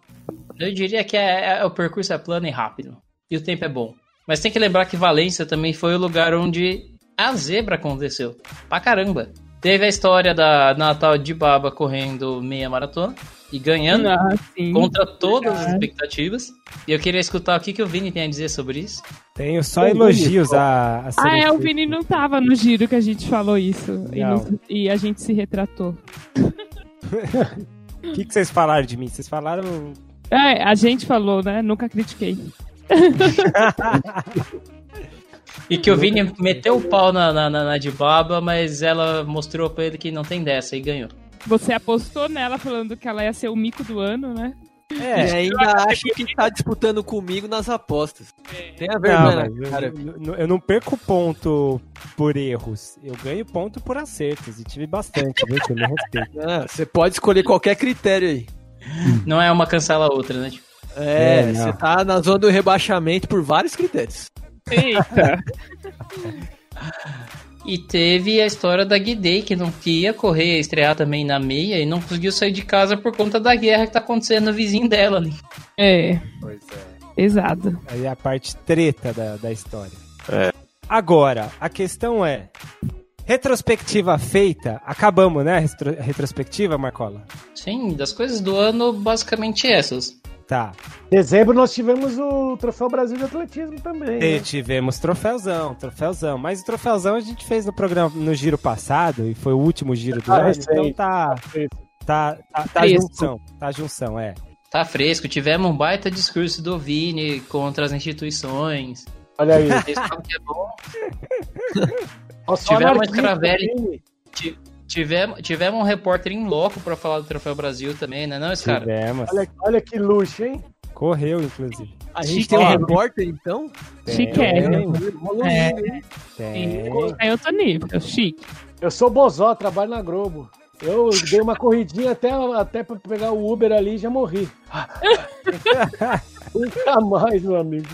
Eu diria que é, é- o percurso é plano e rápido. E o tempo é bom. Mas tem que lembrar que Valência também foi o lugar onde a zebra aconteceu. Pra caramba. Teve a história da Natal de Baba correndo meia maratona e ganhando Ah, sim. contra todas as expectativas. E eu queria escutar o que, que o Vini tem a dizer sobre isso. Tenho só elogios a, a Ah, é, o. Vini não tava no giro que a gente falou isso. E, nos- e a gente se retratou. O que, que vocês falaram de mim? Vocês falaram. É, a gente falou, né? Nunca critiquei. E que o Vini meteu o pau na, na, na, na de Baba, mas ela mostrou pra ele que não tem dessa e ganhou. Você apostou nela falando que ela ia ser o mico do ano, né? É, E ainda acho que tá disputando comigo nas apostas. Tem a Não, vergonha, mas né, eu, cara. eu- eu não perco ponto por erros. Eu ganho ponto por acertos. E tive bastante, viu? Que eu me respeito. Ah, Você pode escolher qualquer critério aí. Não é uma cancela a outra, né? Tipo, É, É, você tá na zona do rebaixamento por vários critérios. Eita. E teve a história da Guidei, que não queria correr, estrear também na meia e não conseguiu sair de casa por conta da guerra que tá acontecendo no vizinho dela ali. É, Pois é. pesado. Aí é a parte treta da, da história. Agora, a questão é. Retrospectiva feita, acabamos, né? a retro- retrospectiva, Marcola? Sim, das coisas do ano, basicamente essas. Tá. Dezembro nós tivemos o Troféu Brasil de Atletismo também. E né? tivemos troféuzão, troféuzão. Mas o troféuzão a gente fez no programa no giro passado, e foi o último giro do Ah, ano, então tá. Tá, tá, tá Fresco. junção. Tá junção, é. Tá fresco, tivemos um baita discurso do Vini contra as instituições. Olha aí. Eles falam que é bom. Nossa, Tivemos uma. Tivemos, tivemos um repórter em loco pra falar do Troféu Brasil também, né? Não, esse cara? Tivemos. Olha, olha que luxo, hein? Correu, inclusive. A gente Chique, tem um repórter, então? Chiquérrimo. É, Tem. é outro nível, chique. Eu sou Bozó, trabalho na Globo. Eu dei uma corridinha até, até pra pegar o Uber ali e já morri. Nunca mais, meu amigo.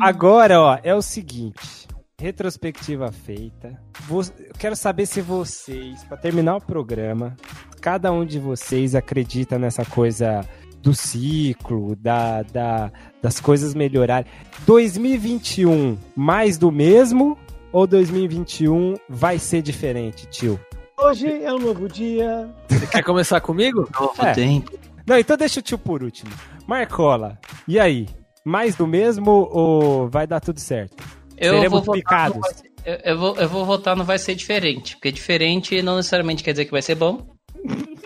Agora, ó, é o seguinte. Retrospectiva feita. Eu quero saber se vocês, pra terminar o programa, cada um de vocês acredita nessa coisa do ciclo, da, da- das coisas melhorarem. 2021, mais do mesmo? Ou 2021 vai ser diferente, tio? Hoje é um novo dia. Você quer começar comigo? Novo É. tempo. Não, então deixa o tio por último. Marcola, e aí? Mais do mesmo ou vai dar tudo certo? Eu Seremos vou, votar picados. no vai ser- eu, eu vou, eu vou votar no vai ser diferente. Porque diferente não necessariamente quer dizer que vai ser bom.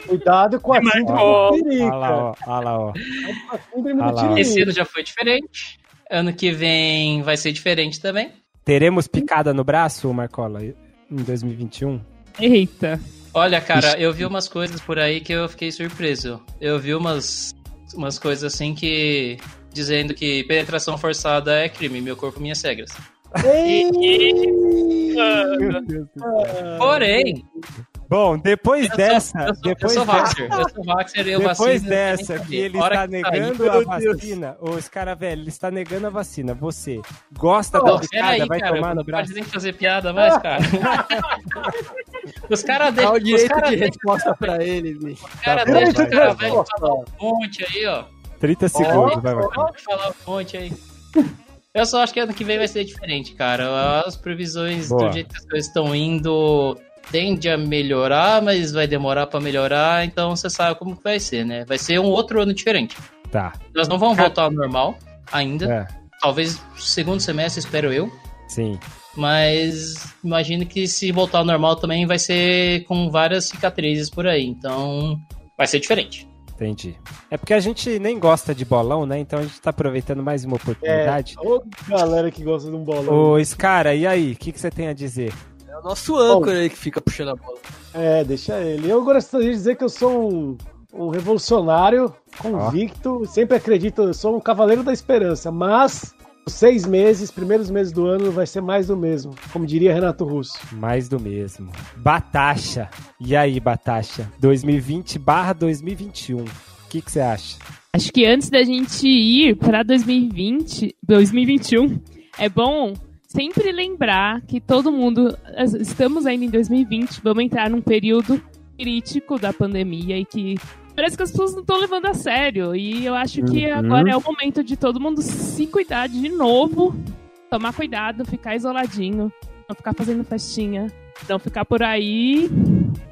Cuidado com a síndrome ó, do Olha lá, Tirica. ó, olha lá, ó. A síndrome Ah do lá. Esse ano já foi diferente. Ano que vem vai ser diferente também. Teremos picada no braço, Marcola, em 2021? Eita. Olha, cara, eu vi umas coisas por aí que eu fiquei surpreso. Eu vi umas, umas coisas assim que. dizendo que penetração forçada é crime, meu corpo, minhas regras. Porém, Bom, depois eu dessa, sou, eu sou, depois eu sou dessa, Vaxxer. Eu sou Vaxxer e eu depois vacino. dessa que ele hora está que sair- negando Meu a vacina, ô Scaravelle, ele está negando a vacina. Você gosta Não, da picada, vai cara, tomar não no braço? pode nem fazer piada mais, cara. os caras Dá o deixam. Os direito caras de deixam resposta pra ele, bicho. os cara Tá deixam o cara velho falar um monte aí, ó. 30 segundos, vai, vai. Pode falar um monte aí. Eu só acho que ano que vem vai ser diferente, cara. As previsões Boa. do jeito que as coisas estão indo tende a melhorar, mas vai demorar pra melhorar, então você sabe como que vai ser, né? Vai ser um outro ano diferente. Tá, Nós não vamos voltar ao normal ainda. é, Talvez segundo semestre, espero eu. sim. Mas imagino que se voltar ao normal também vai ser com várias cicatrizes por aí. Então vai ser diferente. Entendi. É porque a gente nem gosta de bolão, né? Então a gente tá aproveitando mais uma oportunidade. Ô, galera que gosta de um bolão. Ô, Scara, e aí? O que, que você tem a dizer? É o nosso âncora aí que fica puxando a bola. É, deixa ele. Eu gostaria de dizer que eu sou um, um revolucionário convicto, sempre acredito, eu sou um cavaleiro da esperança, mas seis meses, primeiros meses do ano, vai ser mais do mesmo, como diria Renato Russo. Mais do mesmo. Batacha. E aí, Batacha? 2020 barra 2021. O que, que você acha? Acho que antes da gente ir para 2020, 2021, é bom sempre lembrar que todo mundo, estamos ainda em 2020, vamos entrar num período crítico da pandemia e que parece que as pessoas não estão levando a sério. E eu acho que Uhum. agora é o momento de todo mundo se cuidar de novo, tomar cuidado, ficar isoladinho, não ficar fazendo festinha, não ficar por aí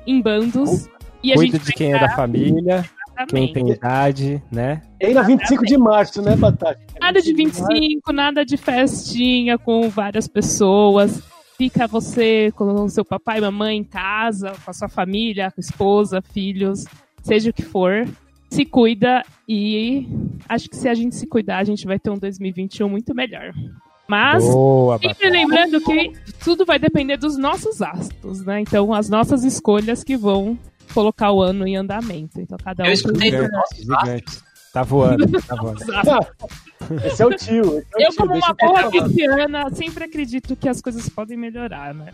em bandos. E a Cuida gente de quem é da família, quem tem idade, né? E aí na 25 de março, né, Batata? Nada de 25, nada de festinha com várias pessoas. Fica você com o seu papai e mamãe em casa, com a sua família, com a esposa, filhos, seja o que for. Se cuida e acho que se a gente se cuidar, a gente vai ter um 2021 muito melhor. Mas Boa, sempre lembrando que tudo vai depender dos nossos atos, né? Então as nossas escolhas que vão colocar o ano em andamento. Então cada um. Eu escutei do Gigante, nosso gigante. Tá voando, tá voando. Esse é o tio. Esse é o Eu, tio, como uma boa falar. pisciana, sempre acredito que as coisas podem melhorar, né?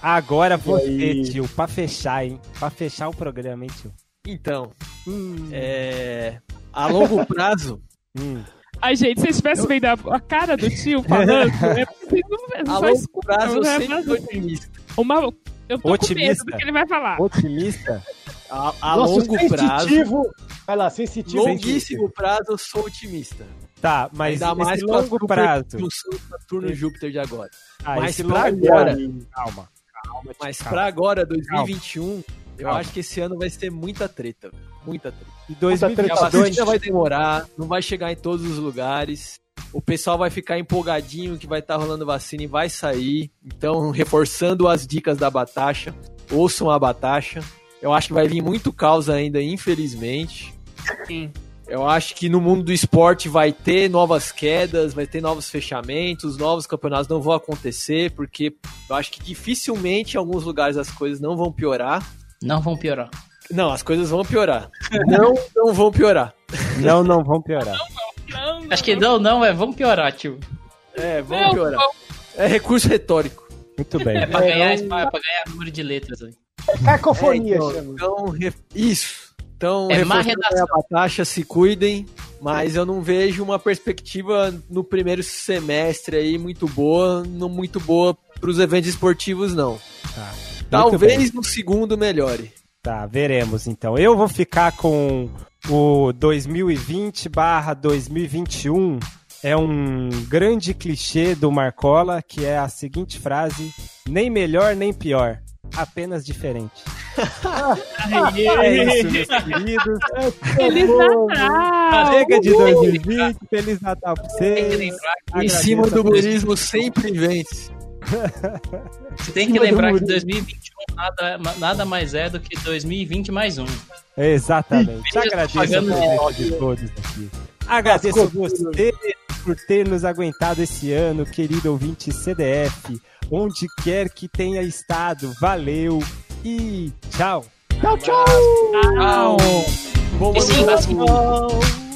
Agora você, tio, pra fechar, hein? Pra fechar o programa, hein, tio? Então, Hum, é, a longo prazo, hum. Ai, gente, se vocês tivessem vendo a, a cara do tio falando, é porque vocês não, a longo escutam, prazo eu né? sempre otimista. uma, eu tô com medo Otimista. do que ele vai falar. Otimista? A, a Nosso longo prazo, sensitivo. Vai lá, sensitivo. longuíssimo prazo, eu sou otimista. Tá, mas Ainda mais longo prazo. conjunção Saturno e Júpiter de agora. Ah, mas pra agora- prazo- Calma, calma. Mas calma. pra agora, 2021, eu Calma. acho que esse ano vai ser muita treta. velho. Muita treta. E A 2022, vacina vai demorar, não vai chegar em todos os lugares. O pessoal vai ficar empolgadinho que vai estar rolando vacina e vai sair. Então, reforçando as dicas da Batasha, ouçam a Batasha. Eu acho que vai vir muito caos ainda, infelizmente. Sim. Eu acho que no mundo do esporte vai ter novas quedas, vai ter novos fechamentos, novos campeonatos não vão acontecer, porque eu acho que dificilmente em alguns lugares as coisas não vão piorar. Não vão piorar. Não, as coisas vão piorar. Não, não vão piorar. não, não vão piorar. Não, não, Acho que não, não, é vão piorar, tio. É, vão não, piorar. não. É recurso retórico. Muito bem. É pra É, ganhar, não- pra, ganhar número de letras. aí. Cacofonia, É, então, chama. então, re- isso. Então, É má redação. a Batasha, se cuidem, mas eu não vejo uma perspectiva no primeiro semestre aí muito boa, não muito boa para os eventos esportivos, não. Tá. Muito bem. Talvez no segundo melhore. Tá, veremos então. Eu vou ficar com o 2020 barra 2021. É um grande clichê do Marcola, que é a seguinte frase: nem melhor nem pior, apenas diferente. É isso, meus queridos. Feliz Natal! Chega de 2020, Feliz Natal pra vocês. Em cima do burismo sempre vence. você tem que lembrar que 2021 nada, nada mais é do que 2020 mais um. Exatamente. Agradeço a presença de todos aqui. Agradeço a você por ter nos aguentado esse ano, querido ouvinte CDF, onde quer que tenha estado. Valeu e tchau. Tchau, tchau. Tchau! Bom E